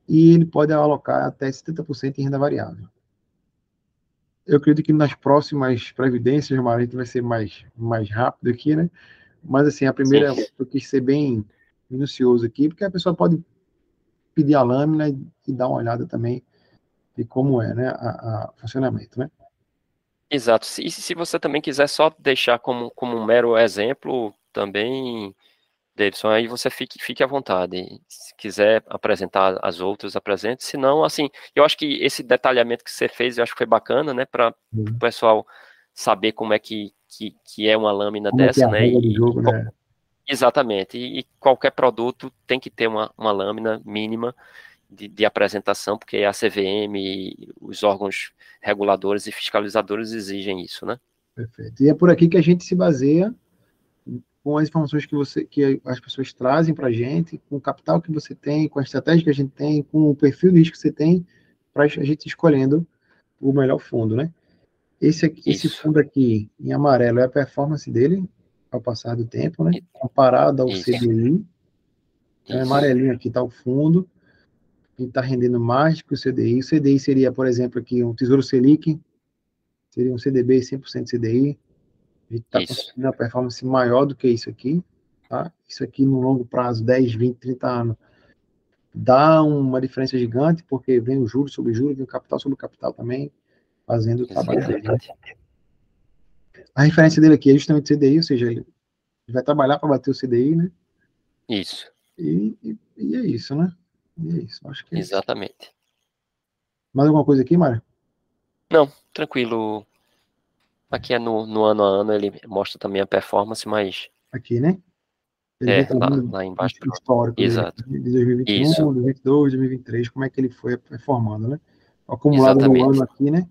e ele pode alocar até 70% em renda variável. Eu acredito que nas próximas previdências, Mário, a gente vai ser mais, mais rápido aqui, né? Mas, assim, a primeira, Sim. eu quis ser bem minucioso aqui, porque a pessoa pode pedir a lâmina e, e dar uma olhada também de como é, né, a, a funcionamento, né? Exato. E se você também quiser só deixar como, como um mero exemplo, também, Davidson, aí você fique, fique à vontade. Se quiser apresentar as outras, apresente. Se não, assim, eu acho que esse detalhamento que você fez, eu acho que foi bacana, né, para o uhum. pessoal saber como é que, que, que é uma lâmina como é é dessa, é né? E, jogo, né? Exatamente. E, e, qualquer produto tem que ter uma, uma lâmina mínima de, de, apresentação, porque a CVM e os órgãos reguladores e fiscalizadores exigem isso, né? Perfeito. E é por aqui que a gente se baseia com as informações que você que as pessoas trazem para a gente, com o capital que você tem, com a estratégia que a gente tem, com o perfil de risco que você tem, para a gente escolhendo o melhor fundo, né? Esse, aqui, esse fundo aqui, em amarelo, é a performance dele, ao passar do tempo, né? Comparado ao Isso. CDI. Então, amarelinho aqui está o fundo, que está rendendo mais que o CDI. O CDI seria, por exemplo, aqui um Tesouro Selic, seria um CDB 100% CDI. A gente está conseguindo uma performance maior do que isso aqui, tá? Isso aqui no longo prazo, 10, 20, 30 anos, dá uma diferença gigante, porque vem o juro sobre juro, vem o capital sobre o capital também, fazendo o trabalho dele. Né? A referência dele aqui é justamente o CDI, ou seja, ele vai trabalhar para bater o CDI, né? Isso. E, e, e, é isso, né? E é isso, acho que é Exatamente. Isso. Mais alguma coisa aqui, Mário? Não, tranquilo. Aqui é no, no ano a ano, ele mostra também a performance, mas. Aqui, né? Ele é, lá, lá, embaixo. Histórico Exato. de 2021, Isso. 2022, 2023, como é que ele foi performando, né? Acumulado Exatamente. no ano aqui, né?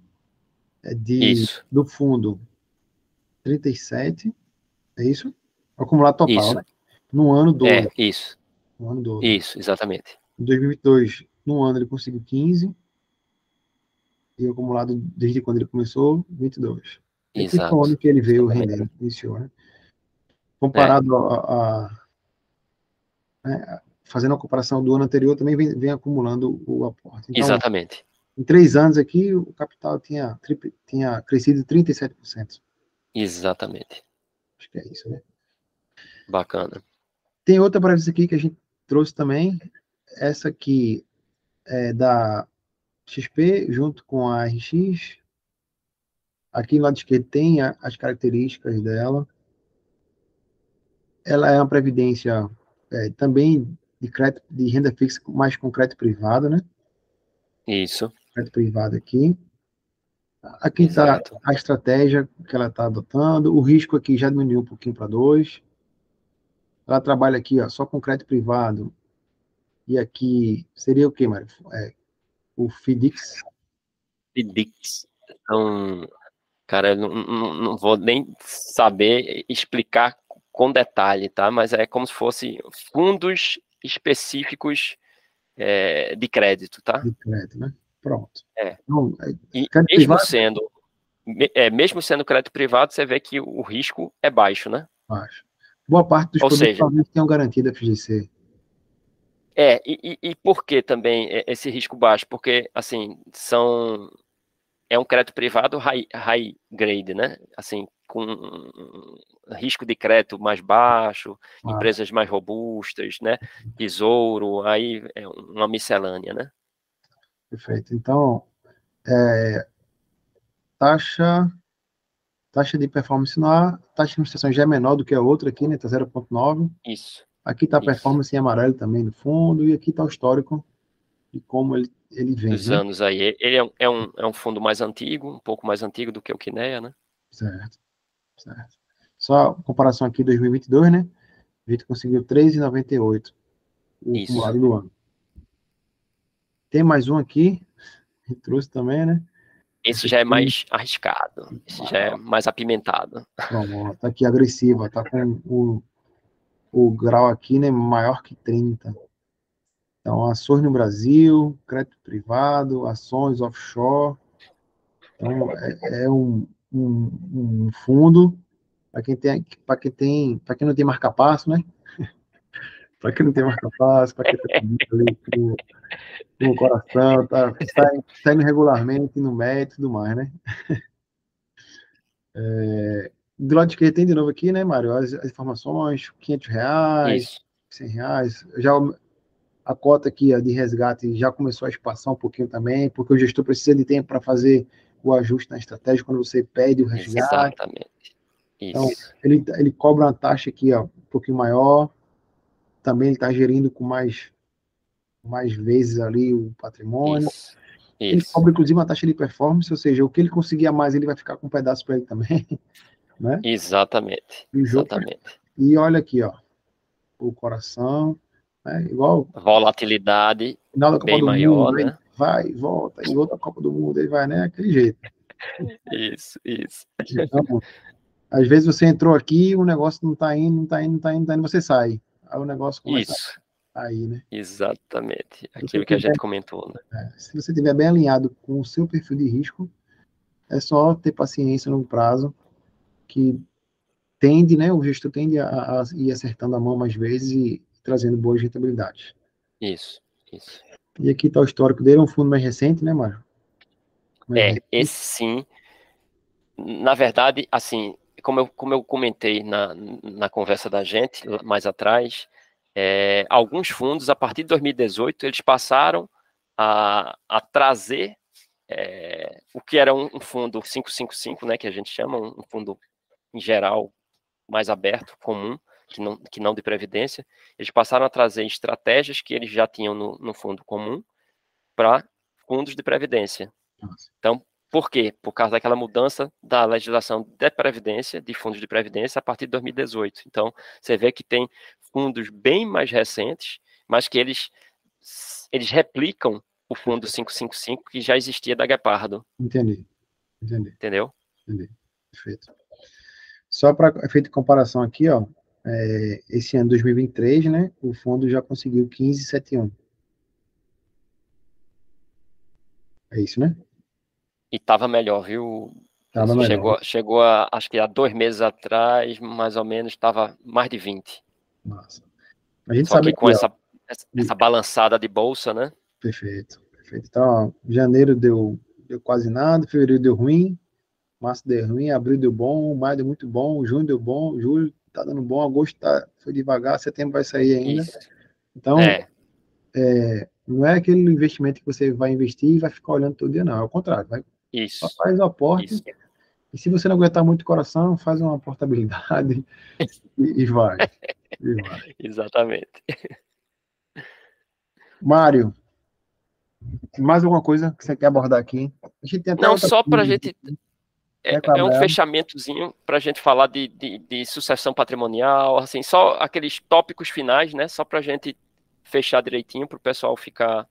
É de, Isso. Do fundo, 37, é isso? Acumulado total, isso. né? No ano do. É, isso. No ano do. Isso, exatamente. Em 2022, no ano ele conseguiu 15. E acumulado desde quando ele começou, 22. Esse Exato. o ano que ele veio rendendo, iniciou, né? Comparado é. a, a, né, fazendo a comparação do ano anterior, também vem, vem acumulando o aporte. Então, Exatamente. Em três anos aqui, o capital tinha, tinha crescido 37%. Exatamente. Acho que é isso, né? Bacana. Tem outra previsão aqui que a gente trouxe também. Essa aqui é da XP junto com a RX. Aqui no lado esquerdo tem a, as características dela. Ela é uma previdência é, também de, crédito, de renda fixa, mais com crédito privado, né? Isso. Crédito privado aqui. Aqui está a estratégia que ela está adotando. O risco aqui já diminuiu um pouquinho para dois. Ela trabalha aqui ó, só com crédito privado. E aqui seria o que, Mário? É, o FIDIX. FIDIX. Então, cara, eu não, não, não vou nem saber explicar com detalhe, tá? Mas é como se fosse fundos específicos é, de crédito, tá? De crédito, né? Pronto. É. Então, é, e mesmo privado, sendo é, mesmo sendo crédito privado, você vê que o risco é baixo, né? Baixo. Boa parte dos Ou produtos seja, garantia da FGC. É, e, e, e por que também esse risco baixo? Porque, assim, são é um crédito privado high, high grade, né? Assim, com risco de crédito mais baixo, ah. empresas mais robustas, né? Tesouro, aí é uma miscelânea, né? Perfeito. Então, é, taxa taxa de performance no taxa de administração já é menor do que a outra aqui, né? Tá 0,9. Isso. Aqui tá a performance em amarelo também no fundo, e aqui tá o histórico de como ele, ele vem. Dos né? anos aí. Ele é, é, um, é um fundo mais antigo, um pouco mais antigo do que o Kinea, né? Certo, certo. Só comparação aqui 2022, né? A gente conseguiu 3,98 o Isso. acumulado do ano. Tem mais um aqui, que trouxe também, né? Esse já é mais arriscado, esse já é mais apimentado. Vamos, tá aqui agressiva, tá com o, o grau aqui, né, maior que 30. Então, ações no Brasil, crédito privado, ações offshore. Então, é, é um, um, um, fundo para quem tem, para quem tem, para quem não tem marca-passo, né? para quem não tem marca-passo, para quem está ali no coração, tá, está, está indo regularmente no médico e tudo mais, né? É, do lado esquerdo tem de novo aqui, né, Mário? As, as informações, 500 reais, Isso. 100 reais. Já a cota aqui de resgate já começou a espaçar um pouquinho também, porque o gestor precisa de tempo para fazer o ajuste na estratégia quando você pede o resgate. Exatamente. Então, Isso. Então, ele, ele cobra uma taxa aqui ó, um pouquinho maior, também ele está gerindo com mais mais vezes ali o patrimônio. Isso. Ele cobra, inclusive, uma taxa de performance, ou seja, o que ele conseguir a mais, ele vai ficar com um pedaço para ele também. Né? Exatamente. E, Exatamente. e olha aqui, ó, o coração, né? igual. Volatilidade bem maior, mundo, né? Vai, volta, e outra Copa do Mundo, ele vai, né? Aquele jeito. Isso, isso. Então, às vezes você entrou aqui, o negócio não tá indo, não tá indo, não tá indo, não tá indo, você sai. Aí o negócio começa isso aí, né? Exatamente. Aquilo que a gente comentou, né? É, se você estiver bem alinhado com o seu perfil de risco, é só ter paciência no prazo, que tende, né? O gestor tende a, a ir acertando a mão mais vezes e trazendo boas rentabilidades. Isso, isso. E aqui está o histórico dele, é um fundo mais recente, né, Mário? É, recente. esse sim. Na verdade, assim, como eu, como eu comentei na, na conversa da gente mais atrás, é, alguns fundos, a partir de 2018, eles passaram a, a trazer é, o que era um, um, fundo 555, né, que a gente chama, um, um, fundo em geral mais aberto, comum, que não, que não de previdência, eles passaram a trazer estratégias que eles já tinham no, no fundo comum para fundos de previdência. Então, por quê? Por causa daquela mudança da legislação de previdência, de fundos de previdência, a partir de 2018. Então, você vê que tem fundos bem mais recentes, mas que eles, eles replicam o fundo 555 que já existia da Gepardo. Entendi. Entendi. Entendeu? Entendi. Perfeito. Só para efeito de comparação aqui, ó, é, esse ano 2023, né, o fundo já conseguiu 1571. É isso, né? E estava melhor, viu? Tava melhor. Chegou, chegou a, acho que há dois meses atrás, mais ou menos, estava mais de 20. Nossa. A gente Só sabe que com que, essa, essa, essa, balançada de bolsa, né? Perfeito, perfeito. Então, ó, janeiro deu, deu quase nada, fevereiro deu ruim, março deu ruim, abril deu bom, maio deu muito bom, junho deu bom, julho tá dando bom, agosto tá, foi devagar, setembro vai sair ainda. Isso. Então, é. É, não é aquele investimento que você vai investir e vai ficar olhando todo dia, não. É o contrário. Vai, Isso. Faz o aporte. Isso. E se você não aguentar muito o coração, faz uma portabilidade e, e, vai, e vai. Exatamente. Mário, mais alguma coisa que você quer abordar aqui? não, só para a gente. É, é, um fechamentozinho para a gente falar de, de, de, sucessão patrimonial, assim, só aqueles tópicos finais, né? Só para a gente fechar direitinho para o pessoal ficar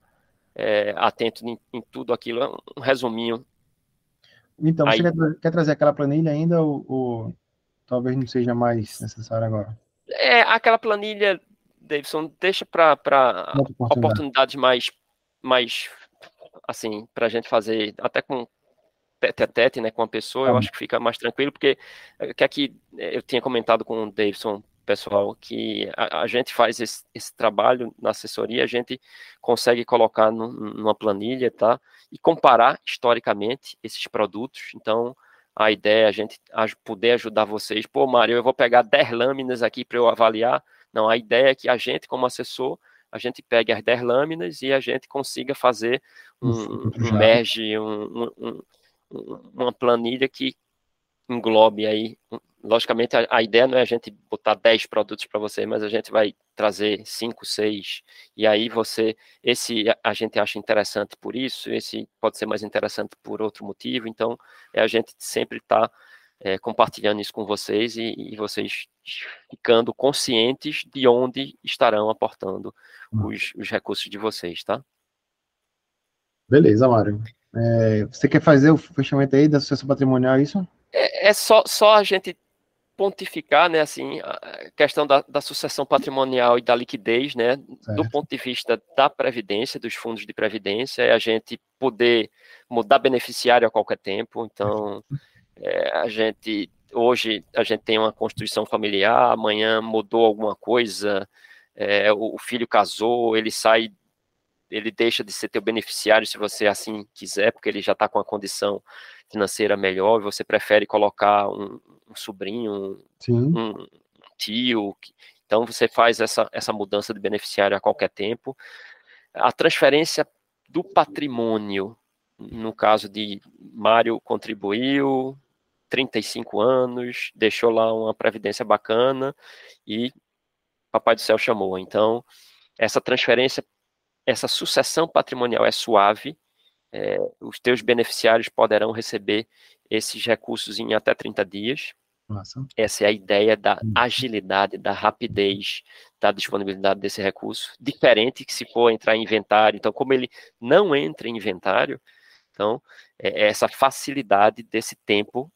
é, atento em, em, tudo aquilo. É um resuminho então, Aí... você quer, quer, trazer aquela planilha ainda ou, ou, talvez não seja mais necessário agora? É, aquela planilha, Davidson, deixa para oportunidade. oportunidades mais, mais assim, para a gente fazer até com tete a tete, né, com a pessoa, eu acho que fica mais tranquilo, porque é, que aqui é, eu tinha comentado com o Davidson pessoal, que a, a gente faz esse, esse, trabalho na assessoria, a gente consegue colocar no, numa planilha, tá? E comparar historicamente esses produtos. Então, a ideia é a gente poder ajudar vocês. Pô, Mário, eu vou pegar 10 lâminas aqui para eu avaliar. Não, a ideia é que a gente, como assessor, a gente pegue as 10 lâminas e a gente consiga fazer um, um merge, um, um, uma planilha que englobe aí logicamente, a, a, ideia não é a gente botar 10 produtos para você, mas a gente vai trazer 5, 6, e aí você, esse a, gente acha interessante por isso, esse pode ser mais interessante por outro motivo, então é a gente sempre estar tá, é, compartilhando isso com vocês e, e, vocês ficando conscientes de onde estarão aportando hum. os, os recursos de vocês, tá? Beleza, Mário. É, você quer fazer o fechamento aí da associação patrimonial, é isso? É, é, só, só a gente pontificar, né, assim, a questão da, da sucessão patrimonial e da liquidez, né, certo. do ponto de vista da previdência, dos fundos de previdência, é a gente poder mudar beneficiário a qualquer tempo. Então, é, a gente hoje a gente tem uma constituição familiar, amanhã mudou alguma coisa, é, o, o filho casou, ele sai ele deixa de ser teu beneficiário se você assim quiser, porque ele já está com a condição financeira melhor, e você prefere colocar um, um sobrinho, um, um, tio. Então você faz essa, essa mudança de beneficiário a qualquer tempo. A transferência do patrimônio, no caso de Mário contribuiu, 35 anos, deixou lá uma previdência bacana e Papai do Céu chamou. Então, essa transferência, essa sucessão patrimonial é suave, é, os teus beneficiários poderão receber esses recursos em até 30 dias. Nossa. Essa é a ideia da hum. agilidade, da rapidez, da disponibilidade desse recurso. Diferente que se for entrar em inventário. Então, como ele não entra em inventário, então, é, é essa facilidade desse tempo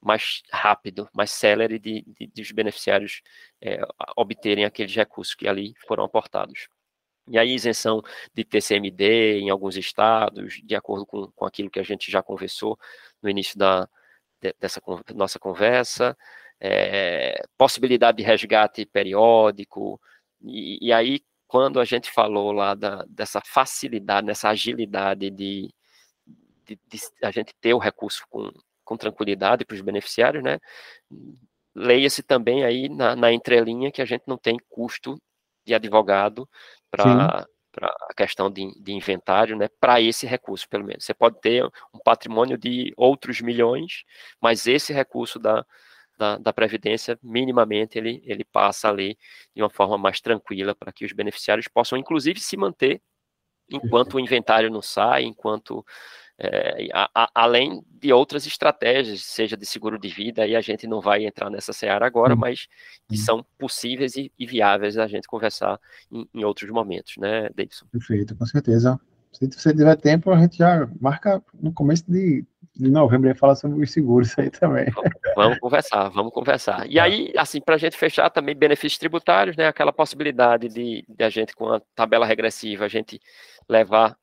mais rápido, mais célere de, de, de os beneficiários é, obterem aqueles recursos que ali foram aportados. E aí, isenção de TCMD em alguns estados, de acordo com, com aquilo que a gente já conversou no início da, de, dessa nossa conversa, é, possibilidade de resgate periódico, e, e, aí, quando a gente falou lá da, dessa facilidade, dessa agilidade de, de, de a gente ter o recurso com, com tranquilidade para os beneficiários, né? Leia-se também aí na, na entrelinha que a gente não tem custo de advogado para a questão de, de, inventário, né, para esse recurso, pelo menos. Você pode ter um patrimônio de outros milhões, mas esse recurso da, da, da, Previdência, minimamente, ele, ele passa ali de uma forma mais tranquila para que os beneficiários possam, inclusive, se manter enquanto o inventário não sai, enquanto é, a, a, além de outras estratégias, seja de seguro de vida, aí a gente não vai entrar nessa seara agora, mas que são possíveis e, e viáveis a gente conversar em, em, outros momentos, né, Davidson? Perfeito, com certeza. Se você tiver tempo, a gente já marca no começo de, de novembro e fala sobre os seguros aí também. Vamos conversar, vamos conversar. E aí, assim, para a gente fechar também benefícios tributários, né, aquela possibilidade de, de a gente, com a tabela regressiva, a gente levar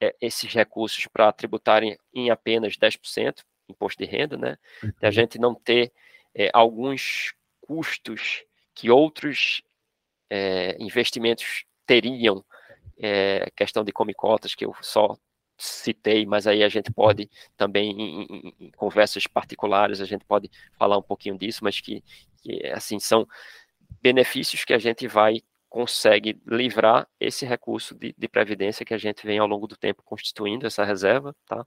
é, esses recursos para tributarem em apenas 10% imposto de renda, né? De a gente não ter é, alguns custos que outros é, investimentos teriam, é, questão de comicotas, que eu só citei, mas aí a gente pode também, em, em, em, conversas particulares, a gente pode falar um pouquinho disso, mas que, que assim, são benefícios que a gente vai consegue livrar esse recurso de, de, previdência que a gente vem ao longo do tempo constituindo essa reserva, tá?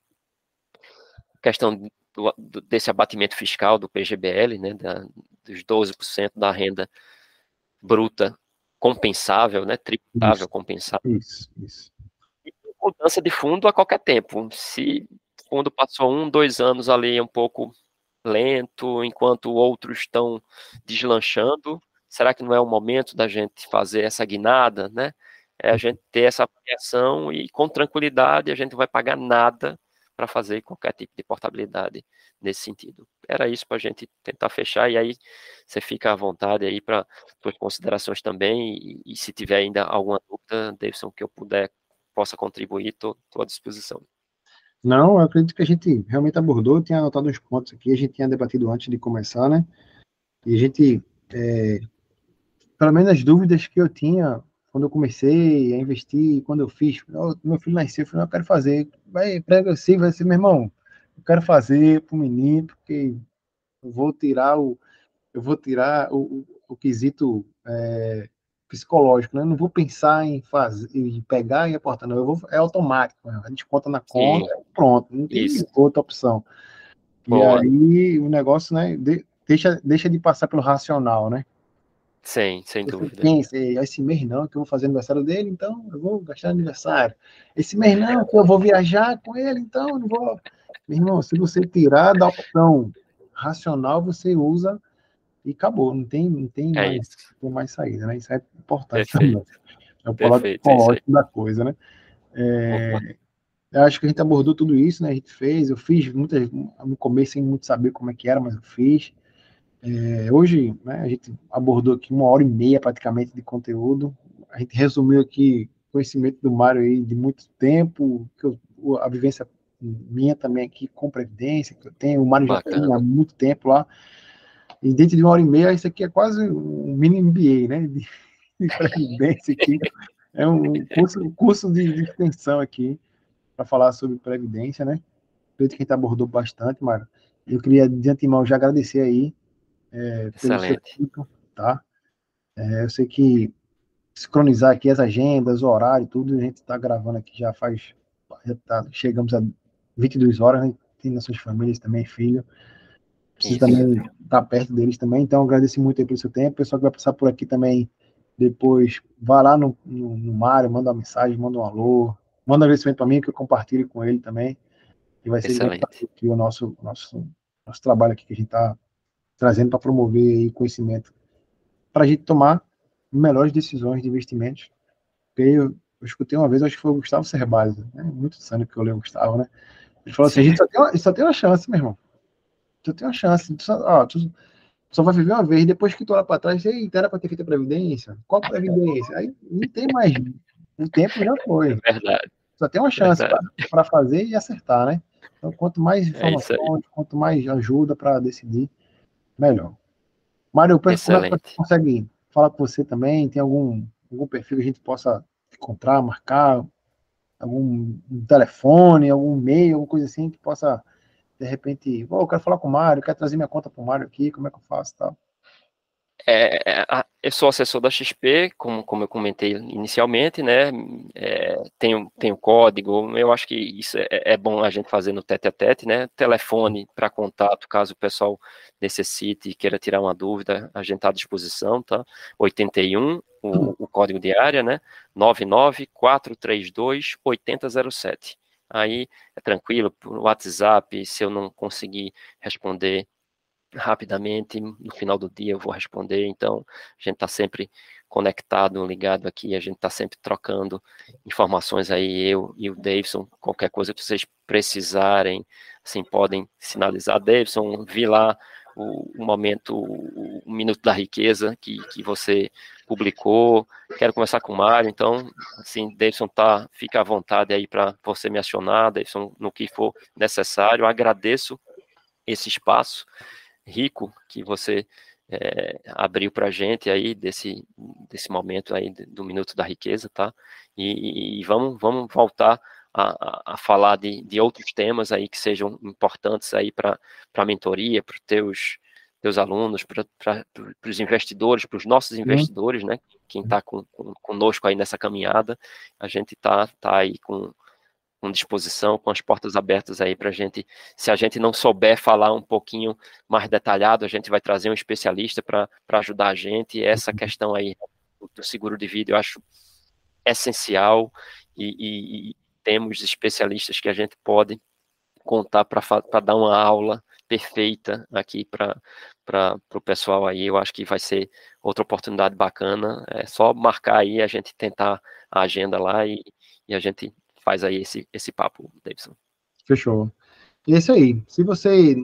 Questão do, do, desse abatimento fiscal do PGBL, né, da, dos 12% da renda bruta compensável, né, tributável isso, compensável. Isso, isso. E mudança de fundo a qualquer tempo. Se o fundo passou um, dois anos ali um pouco lento, enquanto outros estão deslanchando, será que não é o momento da gente fazer essa guinada, né? É a gente ter essa avaliação e com tranquilidade a gente não vai pagar nada para fazer qualquer tipo de portabilidade nesse sentido. Era isso para a gente tentar fechar e aí você fica à vontade aí para suas considerações também e, e, se tiver ainda alguma dúvida, Davidson, que eu puder possa contribuir, estou à disposição. Não, eu acredito que a gente realmente abordou, eu tinha anotado uns pontos aqui, a gente tinha debatido antes de começar, né? E a gente é, pelo menos as dúvidas que eu tinha quando eu comecei a investir, quando eu fiz, meu filho nasceu, eu falei, eu quero fazer, vai progressivo, vai ser, meu irmão, eu quero fazer para o menino, porque eu vou tirar o, eu vou tirar o, o, o quesito é, psicológico, né? Eu não vou pensar em fazer, em pegar e aportar, não, eu vou, é automático, né? a gente conta na conta, Sim. pronto, não tem Isso. outra opção. Boa. E aí o negócio, né, de, deixa, deixa de passar pelo racional, né? Sim, sem Você dúvida. Pensa, esse mês não, que eu vou fazer aniversário dele, então eu vou gastar aniversário. Esse mês não, que eu vou viajar com ele, então eu não vou. Meu irmão, se você tirar da opção racional, você usa e acabou. Não tem, não tem, é mais, tem mais saída, né? Isso é importante Perfeito. também. É o psicológico da coisa, né? É, eu acho que a gente abordou tudo isso, né? A gente fez, eu fiz muitas, no começo sem muito saber como é que era, mas eu fiz. É, hoje, né, a gente abordou aqui uma hora e meia praticamente de conteúdo. A gente resumiu aqui conhecimento do Mário aí de muito tempo, que eu, a vivência minha também aqui com previdência, que eu tenho, o Mário já tem há muito tempo lá. E dentro de uma hora e meia, isso aqui é quase um mini MBA, né? De, de previdência aqui. É um curso, um curso de, de extensão aqui para falar sobre previdência, né? Acredito que a gente abordou bastante, Mário. Eu queria, de antemão, já agradecer aí é, pelo seu tempo, tá? É, eu sei que sincronizar aqui as agendas, o horário, tudo, a gente está gravando aqui já faz, já tá, chegamos a 22 horas, né? Tem nossas famílias também, filho. Precisa também estar tá perto deles também, então agradeço muito aí pelo seu tempo. O pessoal que vai passar por aqui também, depois, vá lá no, no, no Mário, manda uma mensagem, manda um alô, manda um agradecimento para mim, que eu compartilho com ele também. E vai ser aqui o nosso, nosso, nosso trabalho aqui que a gente está trazendo para promover conhecimento para a gente tomar melhores decisões de investimentos. Porque eu, eu escutei uma vez, acho que foi o Gustavo Cerbasi, né? muito anos que eu leio o Gustavo, né? Ele falou assim, a gente só tem, uma, só tem uma chance, meu irmão. Só tem uma chance. Tu só, ó, tu só vai viver uma vez, depois que tu olha para trás, eita, era para ter feito a Previdência? Qual Previdência? Aí não tem mais. O tempo já foi. É verdade. Só tem uma chance para fazer e acertar, né? Então, quanto mais é informações, é quanto mais ajuda para decidir, melhor. Mário, como é que consegue falar com você também? Tem algum, algum perfil que a gente possa encontrar, marcar? Algum telefone, algum e-mail, alguma coisa assim que possa, de repente, oh, eu quero falar com o Mário, quero trazer minha conta para o Mário aqui, como é que eu faço tal? É, é eu sou assessor da XP, como, como eu comentei inicialmente, né? É, tenho, tenho código, eu acho que isso é, é, bom a gente fazer no tete a tete, né? Telefone para contato, caso o pessoal necessite e queira tirar uma dúvida, a gente está à disposição, tá? 81, o, o código de área, né? 99432 8007. Aí é tranquilo, por WhatsApp, se eu não conseguir responder rapidamente, no final do dia eu vou responder, então a gente está sempre conectado, ligado aqui, a gente está sempre trocando informações aí, eu e o Davidson, qualquer coisa que vocês precisarem, assim, podem sinalizar, Davidson, vi lá o, o momento, o, o, Minuto da Riqueza que, que você publicou, quero conversar com o Mário, então, assim, Davidson tá, fica à vontade aí para você me acionar, Davidson, no que for necessário, agradeço esse espaço, rico que você é, abriu para a gente aí desse, desse momento aí do Minuto da Riqueza, tá? E, e vamos, vamos voltar a, a, falar de, de outros temas aí que sejam importantes aí para a mentoria, para os teus, teus alunos, para os investidores, para os nossos investidores, né? Quem está com, com, conosco aí nessa caminhada, a gente está tá aí com, com disposição, com as portas abertas aí para a gente. Se a gente não souber falar um pouquinho mais detalhado, a gente vai trazer um especialista para ajudar a gente. E essa uhum. questão aí do seguro de vida eu acho essencial e, e, e temos especialistas que a gente pode contar para dar uma aula perfeita aqui para o pessoal aí. Eu acho que vai ser outra oportunidade bacana. É só marcar aí, a gente tentar a agenda lá e, e a gente faz aí esse, esse papo, Davidson. Fechou. E é isso aí. Se você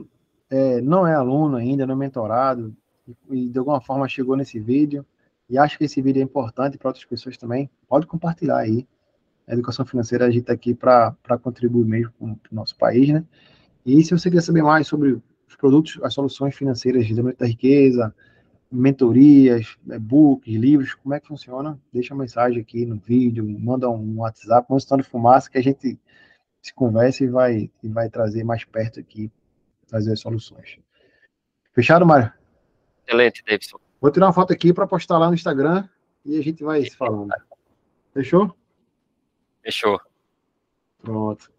é, não é aluno ainda, não é mentorado, e de alguma forma chegou nesse vídeo, e acha que esse vídeo é importante para outras pessoas também, pode compartilhar aí. A educação financeira, a gente está aqui para contribuir mesmo para o nosso país, né? E se você quer saber mais sobre os produtos, as soluções financeiras de da riqueza, mentorias, e-books, livros, como é que funciona? Deixa uma mensagem aqui no vídeo, manda um WhatsApp, um sinal de fumaça que a gente se conversa e vai, e vai trazer mais perto aqui, trazer as soluções. Fechado, Mário? Excelente, Davidson. Vou tirar uma foto aqui para postar lá no Instagram e a gente vai se falando. Fechou? Fechou. Pronto.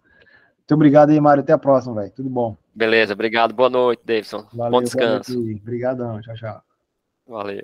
Muito obrigado aí, Mário. Até a próxima, velho. Tudo bom. Beleza, obrigado. Boa noite, Davidson. Valeu, bom descanso. Obrigadão. Tchau, tchau. Valeu.